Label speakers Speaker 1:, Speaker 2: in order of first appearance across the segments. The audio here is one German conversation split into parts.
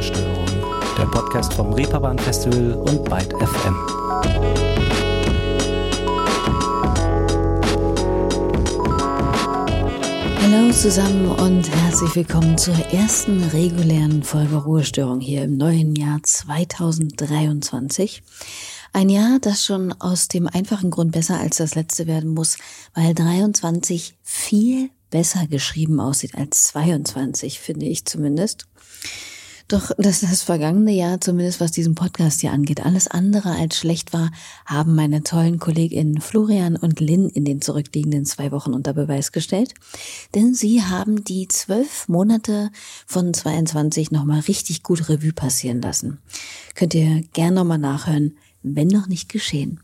Speaker 1: Ruhestörung, der Podcast vom Reeperbahn Festival und Byte FM.
Speaker 2: Hallo zusammen und herzlich willkommen zur ersten regulären Folge Ruhestörung hier im neuen Jahr 2023. Ein Jahr, das schon aus dem einfachen Grund besser als das letzte werden muss, weil 23 viel besser geschrieben aussieht als 22, finde ich zumindest. Doch dass das vergangene Jahr, zumindest was diesen Podcast hier angeht, alles andere als schlecht war, haben meine tollen KollegInnen Florian und Lynn in den zurückliegenden zwei Wochen unter Beweis gestellt. Denn sie haben die zwölf Monate von 22 nochmal richtig gut Revue passieren lassen. Könnt ihr gern nochmal nachhören wenn noch nicht geschehen.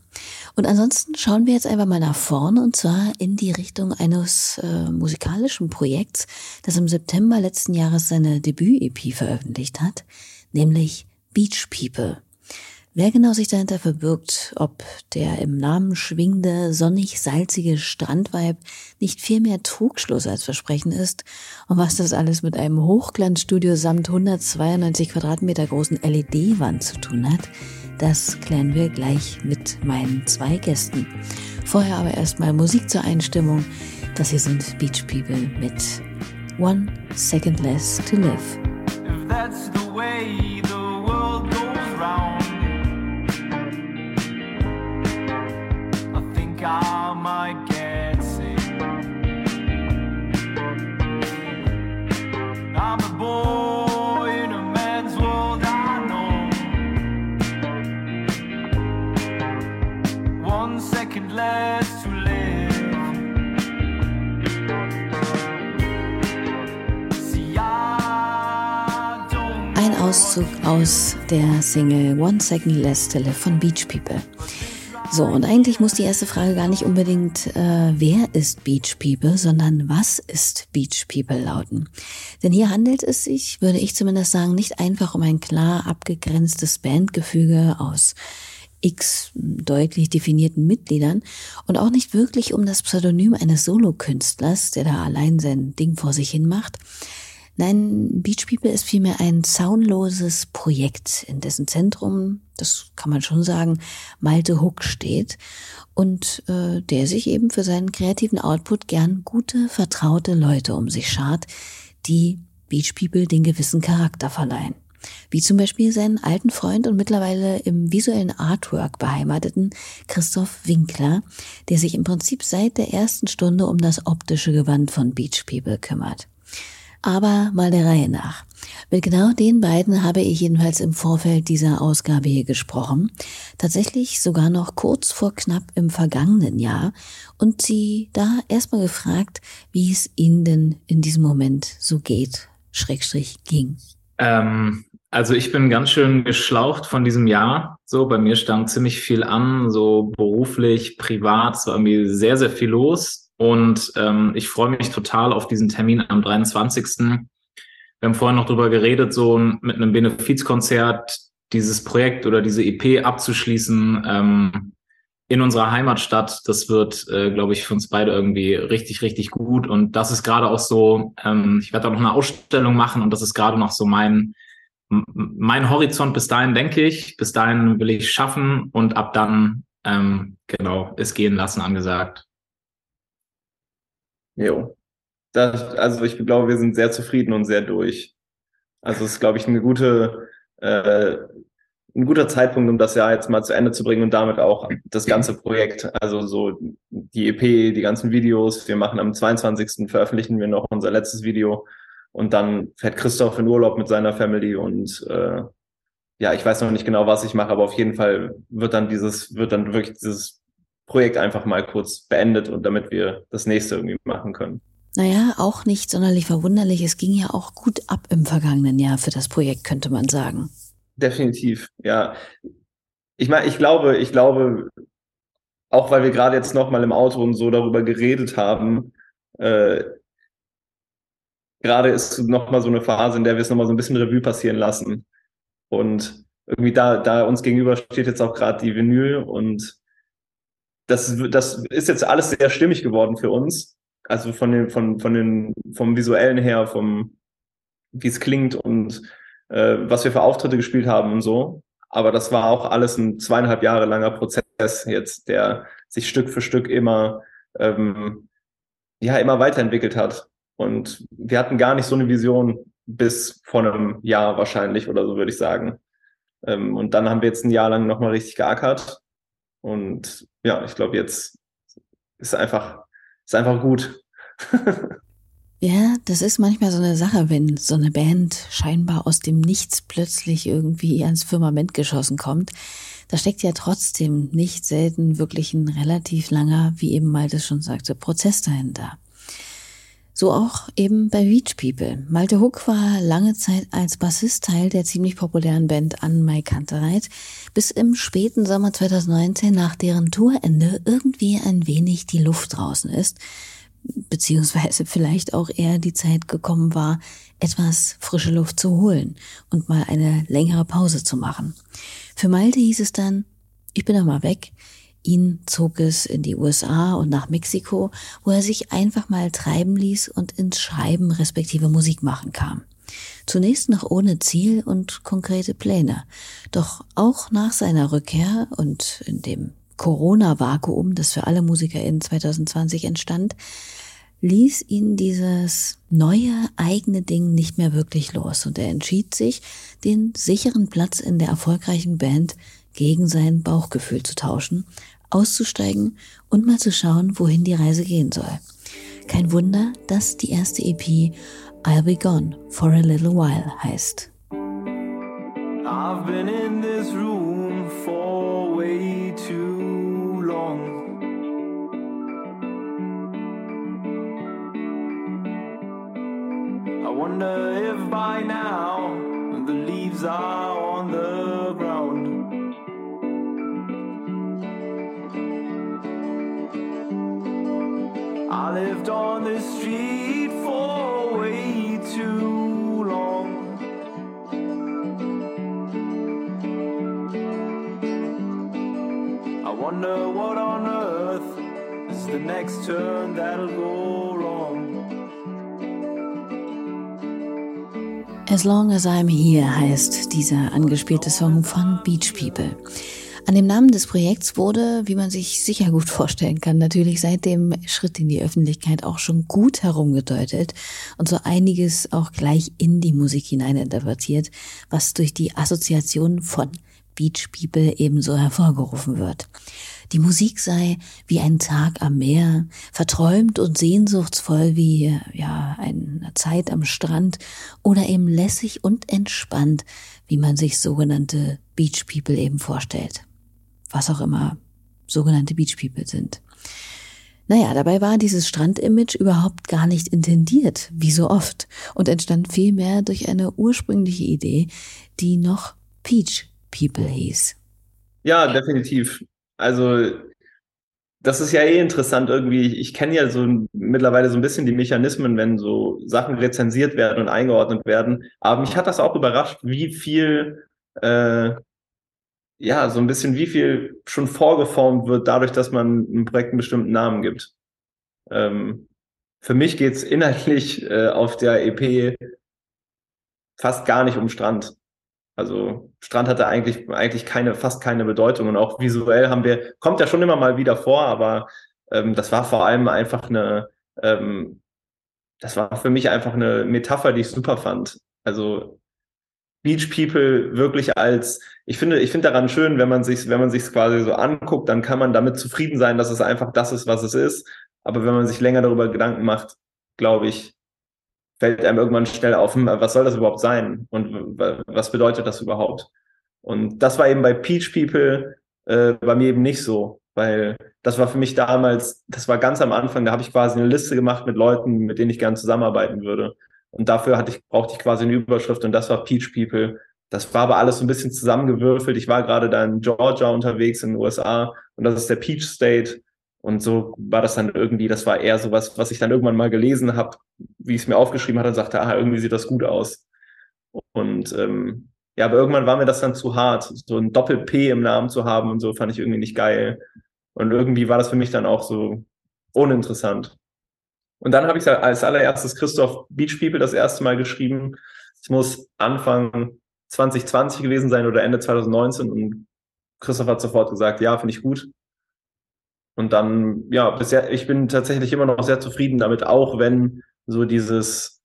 Speaker 2: Und ansonsten schauen wir jetzt einfach mal nach vorne und zwar in die Richtung eines äh, musikalischen Projekts, das im September letzten Jahres seine Debüt-EP veröffentlicht hat, nämlich Beach People. Wer genau sich dahinter verbirgt, ob der im Namen schwingende, sonnig-salzige Strandweib nicht viel mehr Trugschluss als Versprechen ist und was das alles mit einem Hochglanzstudio samt 192 Quadratmeter großen LED-Wand zu tun hat, das klären wir gleich mit meinen zwei Gästen. Vorher aber erstmal Musik zur Einstimmung. Das hier sind Beach People mit One Second Less to Live. I der Single One Second Less to von Beach People. So, und eigentlich muss die erste Frage gar nicht unbedingt, äh, wer ist Beach People, sondern was ist Beach People lauten. Denn hier handelt es sich, würde ich zumindest sagen, nicht einfach um ein klar abgegrenztes Bandgefüge aus x deutlich definierten Mitgliedern und auch nicht wirklich um das Pseudonym eines Solokünstlers, der da allein sein Ding vor sich hin macht, Nein, Beach People ist vielmehr ein zaunloses Projekt, in dessen Zentrum, das kann man schon sagen, Malte Hook steht und äh, der sich eben für seinen kreativen Output gern gute, vertraute Leute um sich schart, die Beach People den gewissen Charakter verleihen. Wie zum Beispiel seinen alten Freund und mittlerweile im visuellen Artwork beheimateten Christoph Winkler, der sich im Prinzip seit der ersten Stunde um das optische Gewand von Beach People kümmert. Aber mal der Reihe nach. Mit genau den beiden habe ich jedenfalls im Vorfeld dieser Ausgabe hier gesprochen. Tatsächlich sogar noch kurz vor knapp im vergangenen Jahr und sie da erstmal gefragt, wie es ihnen denn in diesem Moment so geht, Schrägstrich ging.
Speaker 3: Ähm, also ich bin ganz schön geschlaucht von diesem Jahr. So, bei mir stand ziemlich viel an, so beruflich, privat, es war irgendwie sehr, sehr viel los. Und ähm, ich freue mich total auf diesen Termin am 23. Wir haben vorhin noch drüber geredet, so mit einem Benefizkonzert dieses Projekt oder diese EP abzuschließen ähm, in unserer Heimatstadt. Das wird, äh, glaube ich, für uns beide irgendwie richtig, richtig gut. Und das ist gerade auch so, ähm, ich werde auch noch eine Ausstellung machen und das ist gerade noch so mein, mein Horizont bis dahin, denke ich. Bis dahin will ich schaffen und ab dann, ähm, genau, es gehen lassen angesagt.
Speaker 4: Jo. Das, also ich glaube, wir sind sehr zufrieden und sehr durch. Also es ist, glaube ich, eine gute, äh, ein guter Zeitpunkt, um das Jahr jetzt mal zu Ende zu bringen und damit auch das ganze Projekt, also so die EP, die ganzen Videos. Wir machen am 22. veröffentlichen wir noch unser letztes Video und dann fährt Christoph in Urlaub mit seiner Family und äh, ja, ich weiß noch nicht genau, was ich mache, aber auf jeden Fall wird dann dieses, wird dann wirklich dieses Projekt einfach mal kurz beendet und damit wir das nächste irgendwie machen können.
Speaker 2: Naja, auch nicht sonderlich verwunderlich. Es ging ja auch gut ab im vergangenen Jahr für das Projekt, könnte man sagen.
Speaker 4: Definitiv, ja. Ich meine, ich glaube, ich glaube, auch weil wir gerade jetzt nochmal im Auto und so darüber geredet haben, äh, gerade ist nochmal so eine Phase, in der wir es nochmal so ein bisschen Revue passieren lassen. Und irgendwie da, da uns gegenüber steht jetzt auch gerade die Vinyl und das, das ist jetzt alles sehr stimmig geworden für uns. Also von den, von, von den, vom visuellen her, vom, wie es klingt und äh, was wir für Auftritte gespielt haben und so. Aber das war auch alles ein zweieinhalb Jahre langer Prozess jetzt, der sich Stück für Stück immer, ähm, ja, immer weiterentwickelt hat. Und wir hatten gar nicht so eine Vision bis vor einem Jahr wahrscheinlich oder so, würde ich sagen. Ähm, und dann haben wir jetzt ein Jahr lang nochmal richtig geackert. Und ja, ich glaube, jetzt ist einfach, ist einfach gut.
Speaker 2: Ja, das ist manchmal so eine Sache, wenn so eine Band scheinbar aus dem Nichts plötzlich irgendwie ans Firmament geschossen kommt. Da steckt ja trotzdem nicht selten wirklich ein relativ langer, wie eben Malte schon sagte, Prozess dahinter. So auch eben bei Beach People. Malte Hook war lange Zeit als Bassist Teil der ziemlich populären Band An My Kantereit, bis im späten Sommer 2019 nach deren Tourende irgendwie ein wenig die Luft draußen ist beziehungsweise vielleicht auch eher die Zeit gekommen war, etwas frische Luft zu holen und mal eine längere Pause zu machen. Für Malte hieß es dann, ich bin mal weg. Ihn zog es in die USA und nach Mexiko, wo er sich einfach mal treiben ließ und ins Schreiben respektive Musik machen kam. Zunächst noch ohne Ziel und konkrete Pläne. Doch auch nach seiner Rückkehr und in dem Corona-Vakuum, das für alle Musiker in 2020 entstand, ließ ihn dieses neue eigene Ding nicht mehr wirklich los und er entschied sich, den sicheren Platz in der erfolgreichen Band gegen sein Bauchgefühl zu tauschen, auszusteigen und mal zu schauen, wohin die Reise gehen soll. Kein Wunder, dass die erste EP I'll Be Gone for a Little While heißt. I've been in this room for way too long. wonder if by now the leaves are lived on this street for way too long. I wonder what on earth is the next turn that'll go wrong. As Long as I'm Here heißt dieser angespielte Song von Beach People. An dem Namen des Projekts wurde, wie man sich sicher gut vorstellen kann, natürlich seit dem Schritt in die Öffentlichkeit auch schon gut herumgedeutet und so einiges auch gleich in die Musik hineininterpretiert, was durch die Assoziation von Beach People ebenso hervorgerufen wird. Die Musik sei wie ein Tag am Meer, verträumt und sehnsuchtsvoll wie ja eine Zeit am Strand oder eben lässig und entspannt, wie man sich sogenannte Beach People eben vorstellt. Was auch immer sogenannte Beach People sind. Naja, dabei war dieses Strandimage überhaupt gar nicht intendiert, wie so oft, und entstand vielmehr durch eine ursprüngliche Idee, die noch Peach People hieß.
Speaker 4: Ja, definitiv. Also das ist ja eh interessant irgendwie. Ich kenne ja so mittlerweile so ein bisschen die Mechanismen, wenn so Sachen rezensiert werden und eingeordnet werden. Aber mich hat das auch überrascht, wie viel, äh, ja, so ein bisschen, wie viel schon vorgeformt wird, dadurch, dass man einem Projekt einen bestimmten Namen gibt. Ähm, für mich geht's inhaltlich äh, auf der EP fast gar nicht um Strand. Also Strand hatte eigentlich, eigentlich keine, fast keine Bedeutung und auch visuell haben wir, kommt ja schon immer mal wieder vor, aber ähm, das war vor allem einfach eine, ähm, das war für mich einfach eine Metapher, die ich super fand. Also Beach People wirklich als, ich finde, ich finde daran schön, wenn man sich, wenn man sich quasi so anguckt, dann kann man damit zufrieden sein, dass es einfach das ist, was es ist. Aber wenn man sich länger darüber Gedanken macht, glaube ich, fällt einem irgendwann schnell auf, hm, was soll das überhaupt sein und was bedeutet das überhaupt? Und das war eben bei Peach People äh, bei mir eben nicht so, weil das war für mich damals, das war ganz am Anfang, da habe ich quasi eine Liste gemacht mit Leuten, mit denen ich gerne zusammenarbeiten würde. Und dafür hatte ich, brauchte ich quasi eine Überschrift und das war Peach People. Das war aber alles so ein bisschen zusammengewürfelt. Ich war gerade da in Georgia unterwegs in den USA und das ist der Peach State. Und so war das dann irgendwie, das war eher so was, was ich dann irgendwann mal gelesen habe, wie ich es mir aufgeschrieben hatte und sagte, ah, irgendwie sieht das gut aus. Und ähm, ja, aber irgendwann war mir das dann zu hart, so ein Doppel-P im Namen zu haben und so fand ich irgendwie nicht geil. Und irgendwie war das für mich dann auch so uninteressant. Und dann habe ich als allererstes Christoph Beach People das erste Mal geschrieben. Ich muss Anfang 2020 gewesen sein oder Ende 2019 und Christoph hat sofort gesagt, ja, finde ich gut. Und dann, ja, bisher, ich bin tatsächlich immer noch sehr zufrieden damit, auch wenn so dieses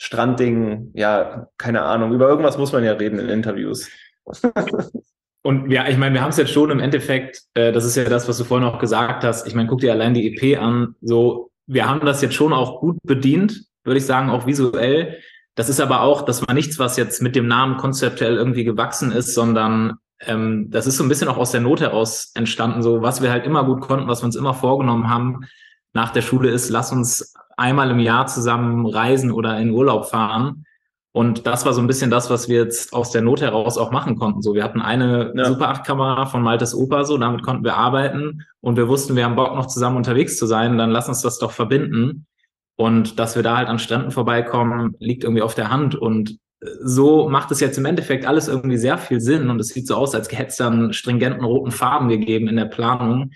Speaker 4: Strandding, ja, keine Ahnung, über irgendwas muss man ja reden in Interviews.
Speaker 3: Und ja, ich meine, wir haben es jetzt schon im Endeffekt, äh, das ist ja das, was du vorhin auch gesagt hast. Ich meine, guck dir allein die EP an. So, wir haben das jetzt schon auch gut bedient, würde ich sagen, auch visuell. Das ist aber auch, das war nichts, was jetzt mit dem Namen konzeptuell irgendwie gewachsen ist, sondern ähm, das ist so ein bisschen auch aus der Not heraus entstanden. So, was wir halt immer gut konnten, was wir uns immer vorgenommen haben nach der Schule ist, lass uns einmal im Jahr zusammen reisen oder in Urlaub fahren. Und das war so ein bisschen das, was wir jetzt aus der Not heraus auch machen konnten. So, wir hatten eine ja. Super 8 Kamera von Maltes Opa, so, damit konnten wir arbeiten und wir wussten, wir haben Bock noch zusammen unterwegs zu sein, dann lass uns das doch verbinden. Und dass wir da halt an Stränden vorbeikommen, liegt irgendwie auf der Hand. Und so macht es jetzt im Endeffekt alles irgendwie sehr viel Sinn und es sieht so aus, als hätte es dann stringenten roten Farben gegeben in der Planung.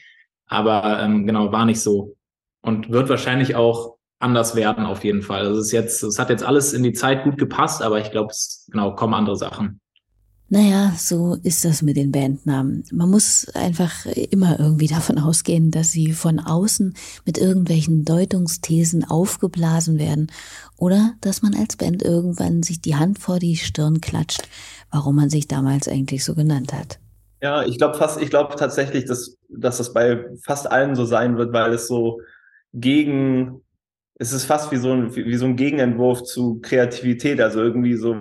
Speaker 3: Aber ähm, genau, war nicht so. Und wird wahrscheinlich auch anders werden auf jeden Fall. Also es ist jetzt, es hat jetzt alles in die Zeit gut gepasst, aber ich glaube, es genau kommen andere Sachen.
Speaker 2: Naja, so ist das mit den Bandnamen. Man muss einfach immer irgendwie davon ausgehen, dass sie von außen mit irgendwelchen Deutungsthesen aufgeblasen werden oder dass man als Band irgendwann sich die Hand vor die Stirn klatscht, warum man sich damals eigentlich so genannt hat.
Speaker 4: Ja, ich glaube fast, ich glaube tatsächlich, dass, dass das bei fast allen so sein wird, weil es so gegen es ist fast wie so ein, wie so ein Gegenentwurf zu Kreativität. Also irgendwie so,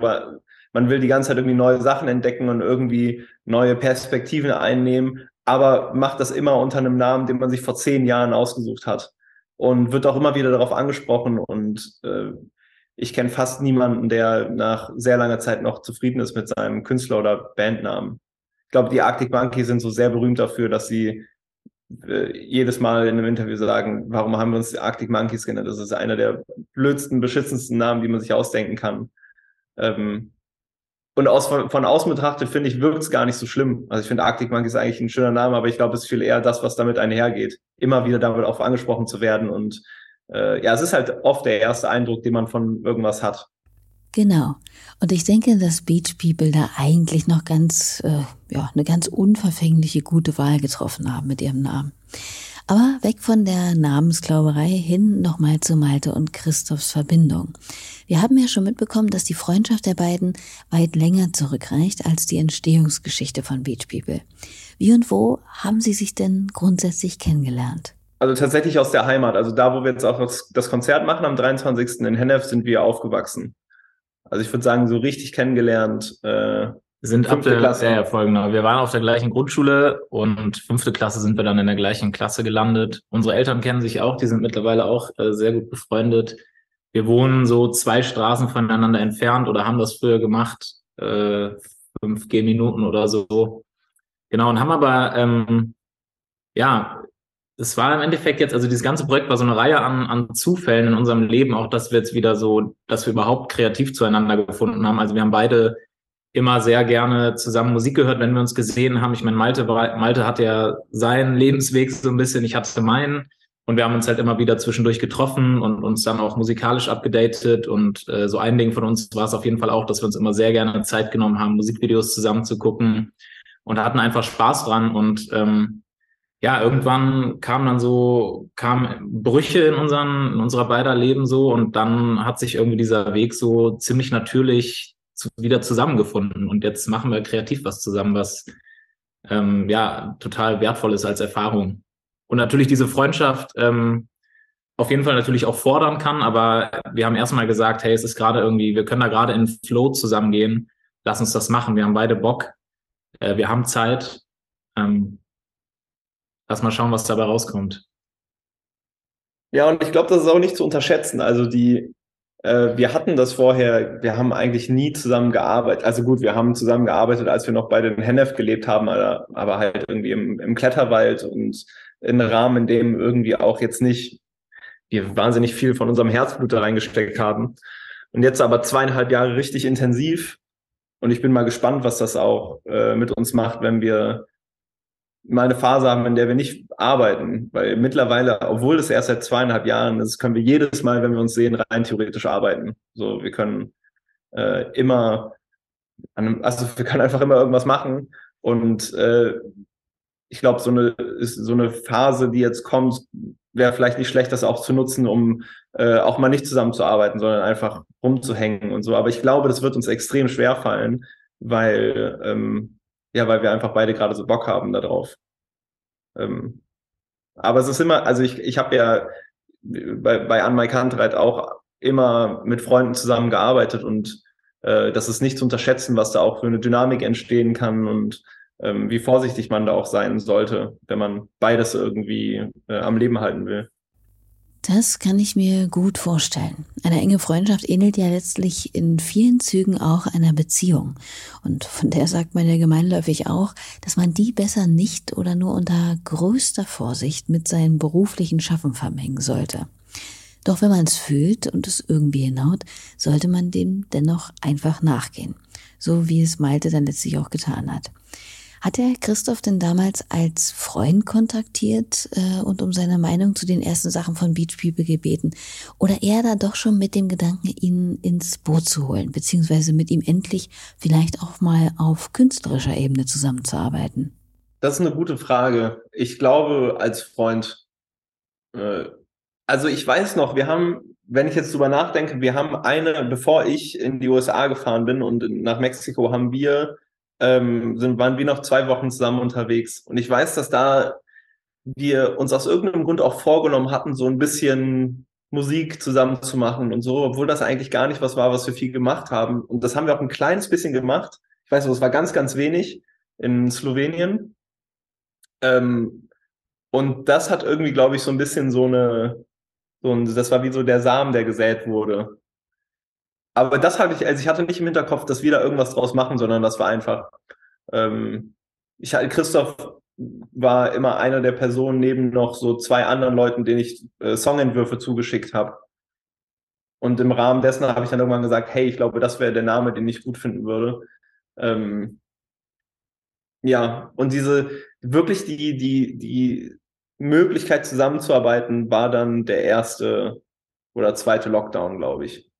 Speaker 4: man will die ganze Zeit irgendwie neue Sachen entdecken und irgendwie neue Perspektiven einnehmen, aber macht das immer unter einem Namen, den man sich vor zehn Jahren ausgesucht hat. Und wird auch immer wieder darauf angesprochen. Und äh, ich kenne fast niemanden, der nach sehr langer Zeit noch zufrieden ist mit seinem Künstler- oder Bandnamen. Ich glaube, die Arctic Monkeys sind so sehr berühmt dafür, dass sie äh, jedes Mal in einem Interview sagen, warum haben wir uns Arctic Monkeys genannt? Das ist einer der blödsten, beschissensten Namen, die man sich ausdenken kann. Ähm, und aus, von, von außen betrachtet, finde ich, wirkt es gar nicht so schlimm. Also ich finde Arctic Monkeys eigentlich ein schöner Name, aber ich glaube, es ist viel eher das, was damit einhergeht. Immer wieder damit auch angesprochen zu werden. Und äh, ja, es ist halt oft der erste Eindruck, den man von irgendwas hat.
Speaker 2: Genau. Und ich denke, dass Beach People da eigentlich noch ganz, äh, ja, eine ganz unverfängliche gute Wahl getroffen haben mit ihrem Namen. Aber weg von der Namensglauberei hin nochmal zu Malte und Christophs Verbindung. Wir haben ja schon mitbekommen, dass die Freundschaft der beiden weit länger zurückreicht als die Entstehungsgeschichte von Beach People. Wie und wo haben sie sich denn grundsätzlich kennengelernt?
Speaker 4: Also tatsächlich aus der Heimat. Also da, wo wir jetzt auch das Konzert machen am 23. in Hennef, sind wir aufgewachsen. Also ich würde sagen, so richtig kennengelernt. Äh,
Speaker 3: sind ab der Klasse. Ja, ja, folgender. Wir waren auf der gleichen Grundschule und fünfte Klasse sind wir dann in der gleichen Klasse gelandet. Unsere Eltern kennen sich auch, die sind mittlerweile auch äh, sehr gut befreundet. Wir wohnen so zwei Straßen voneinander entfernt oder haben das früher gemacht, äh, fünf G-Minuten oder so. Genau, und haben aber ähm, ja es war im Endeffekt jetzt, also dieses ganze Projekt war so eine Reihe an, an Zufällen in unserem Leben, auch dass wir jetzt wieder so, dass wir überhaupt kreativ zueinander gefunden haben. Also wir haben beide immer sehr gerne zusammen Musik gehört, wenn wir uns gesehen haben. Ich meine, Malte, Malte hatte ja seinen Lebensweg so ein bisschen, ich hatte meinen. Und wir haben uns halt immer wieder zwischendurch getroffen und uns dann auch musikalisch abgedatet. Und äh, so ein Ding von uns war es auf jeden Fall auch, dass wir uns immer sehr gerne Zeit genommen haben, Musikvideos zusammen zu gucken und hatten einfach Spaß dran. Und ähm, ja, irgendwann kam dann so, kamen Brüche in unseren, in unserer beider Leben so und dann hat sich irgendwie dieser Weg so ziemlich natürlich zu, wieder zusammengefunden und jetzt machen wir kreativ was zusammen, was ähm, ja total wertvoll ist als Erfahrung. Und natürlich diese Freundschaft ähm, auf jeden Fall natürlich auch fordern kann, aber wir haben erstmal gesagt, hey, es ist gerade irgendwie, wir können da gerade in Flow zusammengehen, lass uns das machen, wir haben beide Bock, äh, wir haben Zeit. Ähm, Lass mal schauen, was dabei rauskommt.
Speaker 4: Ja, und ich glaube, das ist auch nicht zu unterschätzen. Also die, äh, wir hatten das vorher, wir haben eigentlich nie zusammen gearbeitet. Also gut, wir haben zusammen gearbeitet, als wir noch bei den Hennef gelebt haben, aber, aber halt irgendwie im, im Kletterwald und in einem Rahmen, in dem irgendwie auch jetzt nicht wir wahnsinnig viel von unserem Herzblut da reingesteckt haben. Und jetzt aber zweieinhalb Jahre richtig intensiv. Und ich bin mal gespannt, was das auch äh, mit uns macht, wenn wir mal eine Phase haben, in der wir nicht arbeiten. Weil mittlerweile, obwohl es erst seit zweieinhalb Jahren ist, können wir jedes Mal, wenn wir uns sehen, rein theoretisch arbeiten. So, wir können äh, immer einem, also wir können einfach immer irgendwas machen. Und äh, ich glaube, so eine, ist so eine Phase, die jetzt kommt, wäre vielleicht nicht schlecht, das auch zu nutzen, um äh, auch mal nicht zusammenzuarbeiten, sondern einfach rumzuhängen und so. Aber ich glaube, das wird uns extrem schwer fallen, weil, ähm, ja, weil wir einfach beide gerade so Bock haben darauf. Ähm, aber es ist immer, also ich, ich habe ja bei, bei An My Kantreit auch immer mit Freunden zusammengearbeitet und äh, das ist nicht zu unterschätzen, was da auch für eine Dynamik entstehen kann und ähm, wie vorsichtig man da auch sein sollte, wenn man beides irgendwie äh, am Leben halten will.
Speaker 2: Das kann ich mir gut vorstellen. Eine enge Freundschaft ähnelt ja letztlich in vielen Zügen auch einer Beziehung. Und von der sagt man ja gemeinläufig auch, dass man die besser nicht oder nur unter größter Vorsicht mit seinem beruflichen Schaffen vermengen sollte. Doch wenn man es fühlt und es irgendwie hinhaut, sollte man dem dennoch einfach nachgehen. So wie es Malte dann letztlich auch getan hat. Hat er Christoph denn damals als Freund kontaktiert äh, und um seine Meinung zu den ersten Sachen von Beach People gebeten? Oder eher da doch schon mit dem Gedanken, ihn ins Boot zu holen, beziehungsweise mit ihm endlich vielleicht auch mal auf künstlerischer Ebene zusammenzuarbeiten?
Speaker 4: Das ist eine gute Frage. Ich glaube, als Freund, äh, also ich weiß noch, wir haben, wenn ich jetzt drüber nachdenke, wir haben eine, bevor ich in die USA gefahren bin und nach Mexiko, haben wir ähm, sind, waren wir noch zwei Wochen zusammen unterwegs. Und ich weiß, dass da wir uns aus irgendeinem Grund auch vorgenommen hatten, so ein bisschen Musik zusammen zu machen und so, obwohl das eigentlich gar nicht was war, was wir viel gemacht haben. Und das haben wir auch ein kleines bisschen gemacht. Ich weiß, es war ganz, ganz wenig in Slowenien. Ähm, und das hat irgendwie, glaube ich, so ein bisschen so eine, so ein, das war wie so der Samen, der gesät wurde aber das hatte ich, also ich hatte nicht im Hinterkopf, dass wir da irgendwas draus machen, sondern das war einfach, ähm, ich hatte, Christoph war immer einer der Personen neben noch so zwei anderen Leuten, denen ich äh, Songentwürfe zugeschickt habe. Und im Rahmen dessen habe ich dann irgendwann gesagt, hey, ich glaube, das wäre der Name, den ich gut finden würde. Ähm, ja, und diese wirklich die, die, die Möglichkeit zusammenzuarbeiten war dann der erste oder zweite Lockdown, glaube ich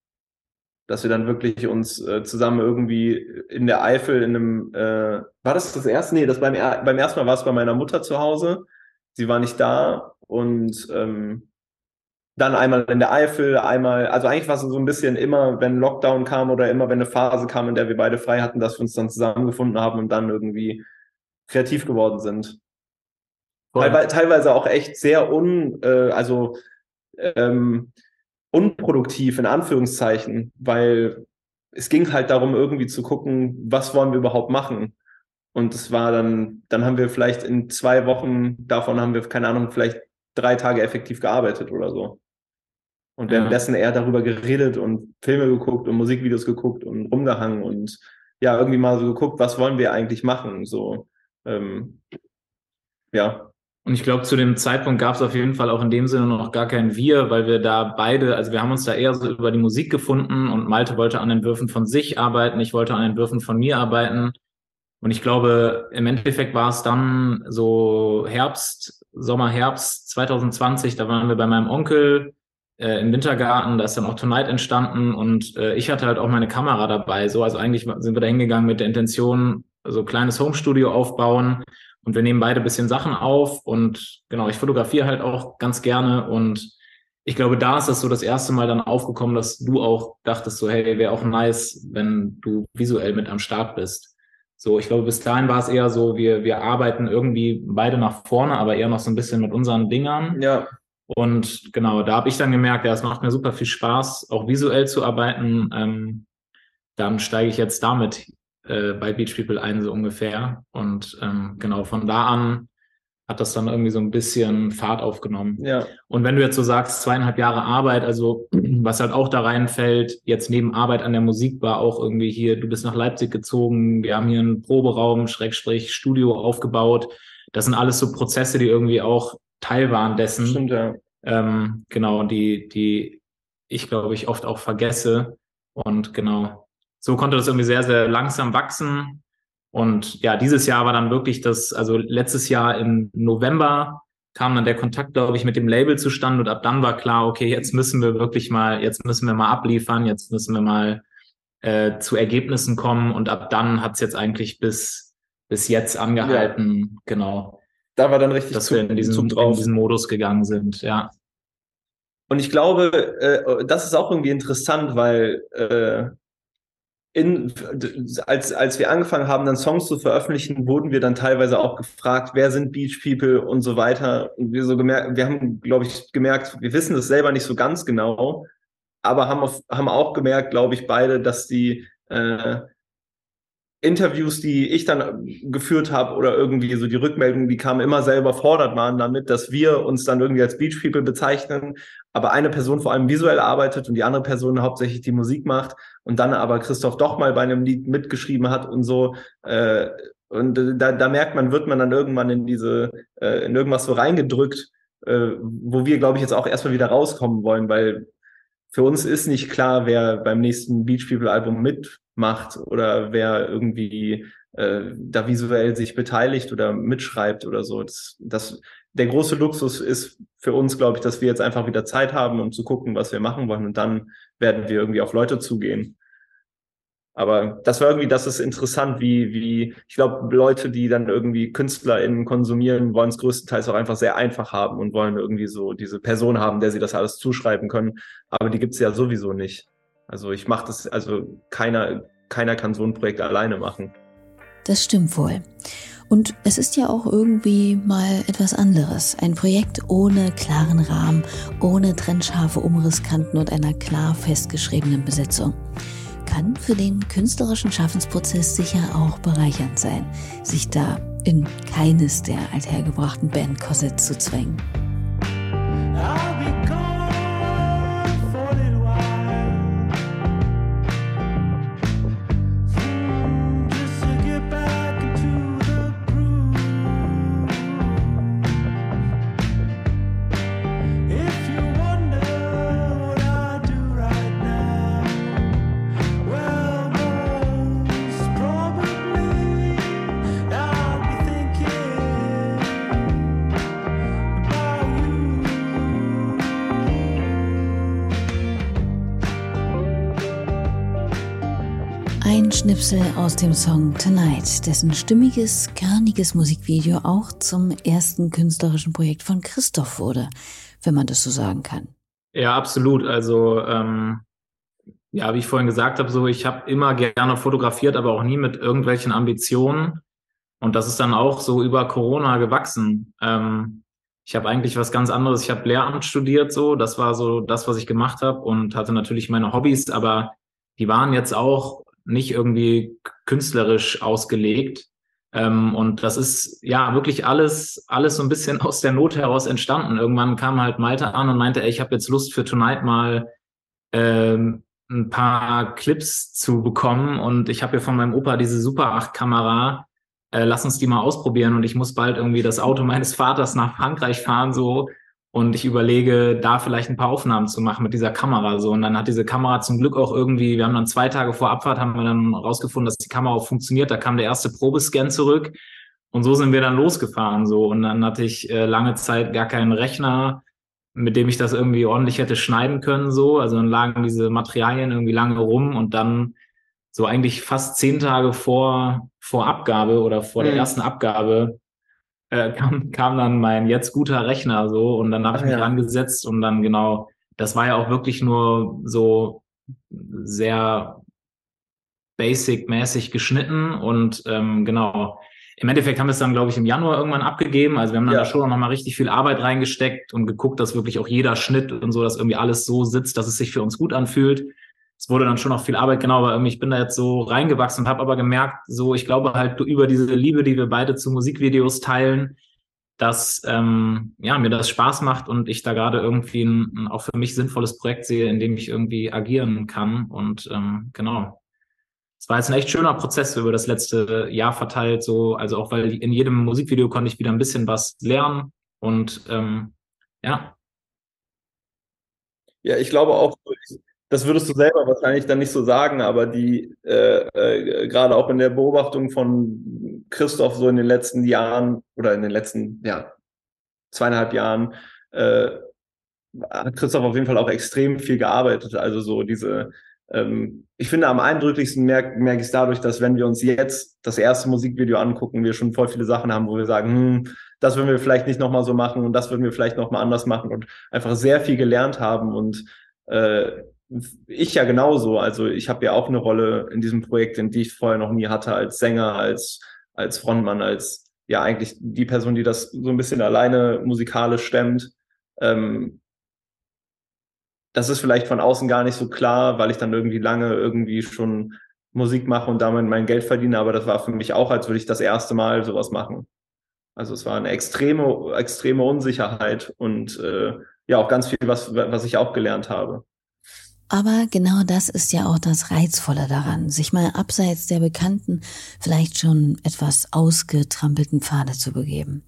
Speaker 4: dass wir dann wirklich uns äh, zusammen irgendwie in der Eifel in einem, äh, war das das erste? Nee, das beim, beim ersten Mal war es bei meiner Mutter zu Hause. Sie war nicht da und ähm, dann einmal in der Eifel, einmal, also eigentlich war es so ein bisschen immer, wenn Lockdown kam oder immer, wenn eine Phase kam, in der wir beide frei hatten, dass wir uns dann zusammengefunden haben und dann irgendwie kreativ geworden sind. Teilweise, teilweise auch echt sehr un, äh, also ähm, unproduktiv in Anführungszeichen, weil es ging halt darum, irgendwie zu gucken, was wollen wir überhaupt machen. Und es war dann, dann haben wir vielleicht in zwei Wochen, davon haben wir, keine Ahnung, vielleicht drei Tage effektiv gearbeitet oder so. Und währenddessen eher darüber geredet und Filme geguckt und Musikvideos geguckt und rumgehangen und ja, irgendwie mal so geguckt, was wollen wir eigentlich machen. So, ähm, ja,
Speaker 3: und ich glaube, zu dem Zeitpunkt gab es auf jeden Fall auch in dem Sinne noch gar kein Wir, weil wir da beide, also wir haben uns da eher so über die Musik gefunden und Malte wollte an den Würfen von sich arbeiten, ich wollte an den Würfen von mir arbeiten. Und ich glaube, im Endeffekt war es dann so Herbst, Sommer, Herbst 2020, da waren wir bei meinem Onkel äh, im Wintergarten, da ist dann auch Tonight entstanden und äh, ich hatte halt auch meine Kamera dabei. So, also eigentlich sind wir da hingegangen mit der Intention, so kleines Homestudio aufbauen und wir nehmen beide ein bisschen Sachen auf und genau, ich fotografiere halt auch ganz gerne und ich glaube, da ist es so das erste Mal dann aufgekommen, dass du auch dachtest, so, hey, wäre auch nice, wenn du visuell mit am Start bist. So, ich glaube, bis dahin war es eher so, wir, wir arbeiten irgendwie beide nach vorne, aber eher noch so ein bisschen mit unseren Dingern.
Speaker 4: Ja.
Speaker 3: Und genau, da habe ich dann gemerkt, ja, es macht mir super viel Spaß, auch visuell zu arbeiten. Ähm, dann steige ich jetzt damit äh, bei Beach People ein, so ungefähr. Und ähm, genau von da an hat das dann irgendwie so ein bisschen Fahrt aufgenommen.
Speaker 4: Ja.
Speaker 3: Und wenn du jetzt so sagst, zweieinhalb Jahre Arbeit, also was halt auch da reinfällt, jetzt neben Arbeit an der Musik war auch irgendwie hier, du bist nach Leipzig gezogen, wir haben hier einen Proberaum, Schrägstrich, Studio aufgebaut. Das sind alles so Prozesse, die irgendwie auch Teil waren dessen.
Speaker 4: Stimmt, ja.
Speaker 3: Ähm, genau, die, die ich glaube ich oft auch vergesse. Und genau, so konnte das irgendwie sehr, sehr langsam wachsen. Und ja, dieses Jahr war dann wirklich das, also letztes Jahr im November kam dann der Kontakt, glaube ich, mit dem Label zustande und ab dann war klar, okay, jetzt müssen wir wirklich mal, jetzt müssen wir mal abliefern, jetzt müssen wir mal äh, zu Ergebnissen kommen und ab dann hat es jetzt eigentlich bis, bis jetzt angehalten, ja. genau.
Speaker 4: Da war dann richtig
Speaker 3: dass Zug, wir in diesen, in diesen Modus gegangen sind, ja.
Speaker 4: Und ich glaube, äh, das ist auch irgendwie interessant, weil äh, in, als, als wir angefangen haben, dann Songs zu veröffentlichen, wurden wir dann teilweise auch gefragt, wer sind Beach People und so weiter. Und wir so gemerkt, wir haben, glaube ich, gemerkt, wir wissen das selber nicht so ganz genau, aber haben, auf, haben auch gemerkt, glaube ich, beide, dass die äh, Interviews, die ich dann geführt habe oder irgendwie so die Rückmeldungen, die kamen immer selber fordert waren damit, dass wir uns dann irgendwie als Beach People bezeichnen, aber eine Person vor allem visuell arbeitet und die andere Person hauptsächlich die Musik macht und dann aber Christoph doch mal bei einem Lied mitgeschrieben hat und so. Äh, und da, da merkt man, wird man dann irgendwann in diese, äh, in irgendwas so reingedrückt, äh, wo wir, glaube ich, jetzt auch erstmal wieder rauskommen wollen, weil für uns ist nicht klar, wer beim nächsten Beach People Album mitmacht oder wer irgendwie äh, da visuell sich beteiligt oder mitschreibt oder so. Das, das, der große Luxus ist für uns, glaube ich, dass wir jetzt einfach wieder Zeit haben, um zu gucken, was wir machen wollen und dann werden wir irgendwie auf Leute zugehen. Aber das war irgendwie, das ist interessant, wie, wie, ich glaube, Leute, die dann irgendwie KünstlerInnen konsumieren, wollen es größtenteils auch einfach sehr einfach haben und wollen irgendwie so diese Person haben, der sie das alles zuschreiben können. Aber die gibt's ja sowieso nicht. Also ich mache das, also keiner, keiner kann so ein Projekt alleine machen.
Speaker 2: Das stimmt wohl. Und es ist ja auch irgendwie mal etwas anderes. Ein Projekt ohne klaren Rahmen, ohne trennscharfe Umrisskanten und einer klar festgeschriebenen Besetzung kann für den künstlerischen Schaffensprozess sicher auch bereichernd sein, sich da in keines der althergebrachten Bandkorsetts zu zwängen. Schnipsel aus dem Song Tonight, dessen stimmiges, kerniges Musikvideo auch zum ersten künstlerischen Projekt von Christoph wurde, wenn man das so sagen kann.
Speaker 3: Ja, absolut. Also ähm, ja, wie ich vorhin gesagt habe, so ich habe immer gerne fotografiert, aber auch nie mit irgendwelchen Ambitionen. Und das ist dann auch so über Corona gewachsen. Ähm, ich habe eigentlich was ganz anderes. Ich habe Lehramt studiert, so das war so das, was ich gemacht habe und hatte natürlich meine Hobbys, aber die waren jetzt auch nicht irgendwie künstlerisch ausgelegt. Ähm, und das ist ja wirklich alles, alles so ein bisschen aus der Not heraus entstanden. Irgendwann kam halt Malte an und meinte, ey, ich habe jetzt Lust für Tonight mal ähm, ein paar Clips zu bekommen. Und ich habe hier von meinem Opa diese Super 8 Kamera. Äh, lass uns die mal ausprobieren. Und ich muss bald irgendwie das Auto meines Vaters nach Frankreich fahren, so und ich überlege, da vielleicht ein paar Aufnahmen zu machen mit dieser Kamera. So, und dann hat diese Kamera zum Glück auch irgendwie, wir haben dann zwei Tage vor Abfahrt, haben wir dann rausgefunden, dass die Kamera auch funktioniert. Da kam der erste Probescan zurück. Und so sind wir dann losgefahren. So, und dann hatte ich äh, lange Zeit gar keinen Rechner, mit dem ich das irgendwie ordentlich hätte schneiden können. So, also dann lagen diese Materialien irgendwie lange rum und dann so eigentlich fast zehn Tage vor, vor Abgabe oder vor mhm. der ersten Abgabe äh, kam, kam dann mein jetzt guter Rechner so und dann habe ich mich ja. rangesetzt und dann genau, das war ja auch wirklich nur so sehr basic-mäßig geschnitten und ähm, genau. Im Endeffekt haben wir es dann, glaube ich, im Januar irgendwann abgegeben. Also wir haben dann ja. da schon noch mal richtig viel Arbeit reingesteckt und geguckt, dass wirklich auch jeder Schnitt und so, dass irgendwie alles so sitzt, dass es sich für uns gut anfühlt es wurde dann schon noch viel Arbeit, genau, aber ich bin da jetzt so reingewachsen und habe aber gemerkt, so ich glaube halt über diese Liebe, die wir beide zu Musikvideos teilen, dass ähm, ja mir das Spaß macht und ich da gerade irgendwie ein, ein, auch für mich sinnvolles Projekt sehe, in dem ich irgendwie agieren kann und ähm, genau. Es war jetzt ein echt schöner Prozess über das letzte Jahr verteilt, so also auch weil in jedem Musikvideo konnte ich wieder ein bisschen was lernen und ähm, ja.
Speaker 4: Ja, ich glaube auch, das würdest du selber wahrscheinlich dann nicht so sagen, aber die äh, äh, gerade auch in der Beobachtung von Christoph so in den letzten Jahren oder in den letzten ja, zweieinhalb Jahren äh, hat Christoph auf jeden Fall auch extrem viel gearbeitet. Also so diese ähm, ich finde, am eindrücklichsten merke merk ich es dadurch, dass wenn wir uns jetzt das erste Musikvideo angucken, wir schon voll viele Sachen haben, wo wir sagen, hm, das würden wir vielleicht nicht nochmal so machen und das würden wir vielleicht nochmal anders machen und einfach sehr viel gelernt haben und äh, ich ja genauso. Also ich habe ja auch eine Rolle in diesem Projekt, in die ich vorher noch nie hatte, als Sänger, als, als Frontmann, als ja eigentlich die Person, die das so ein bisschen alleine musikalisch stemmt. Ähm, das ist vielleicht von außen gar nicht so klar, weil ich dann irgendwie lange irgendwie schon Musik mache und damit mein Geld verdiene, aber das war für mich auch, als würde ich das erste Mal sowas machen. Also es war eine extreme, extreme Unsicherheit und äh, ja auch ganz viel, was, was ich auch gelernt habe.
Speaker 2: Aber genau das ist ja auch das Reizvolle daran, sich mal abseits der bekannten, vielleicht schon etwas ausgetrampelten Pfade zu begeben.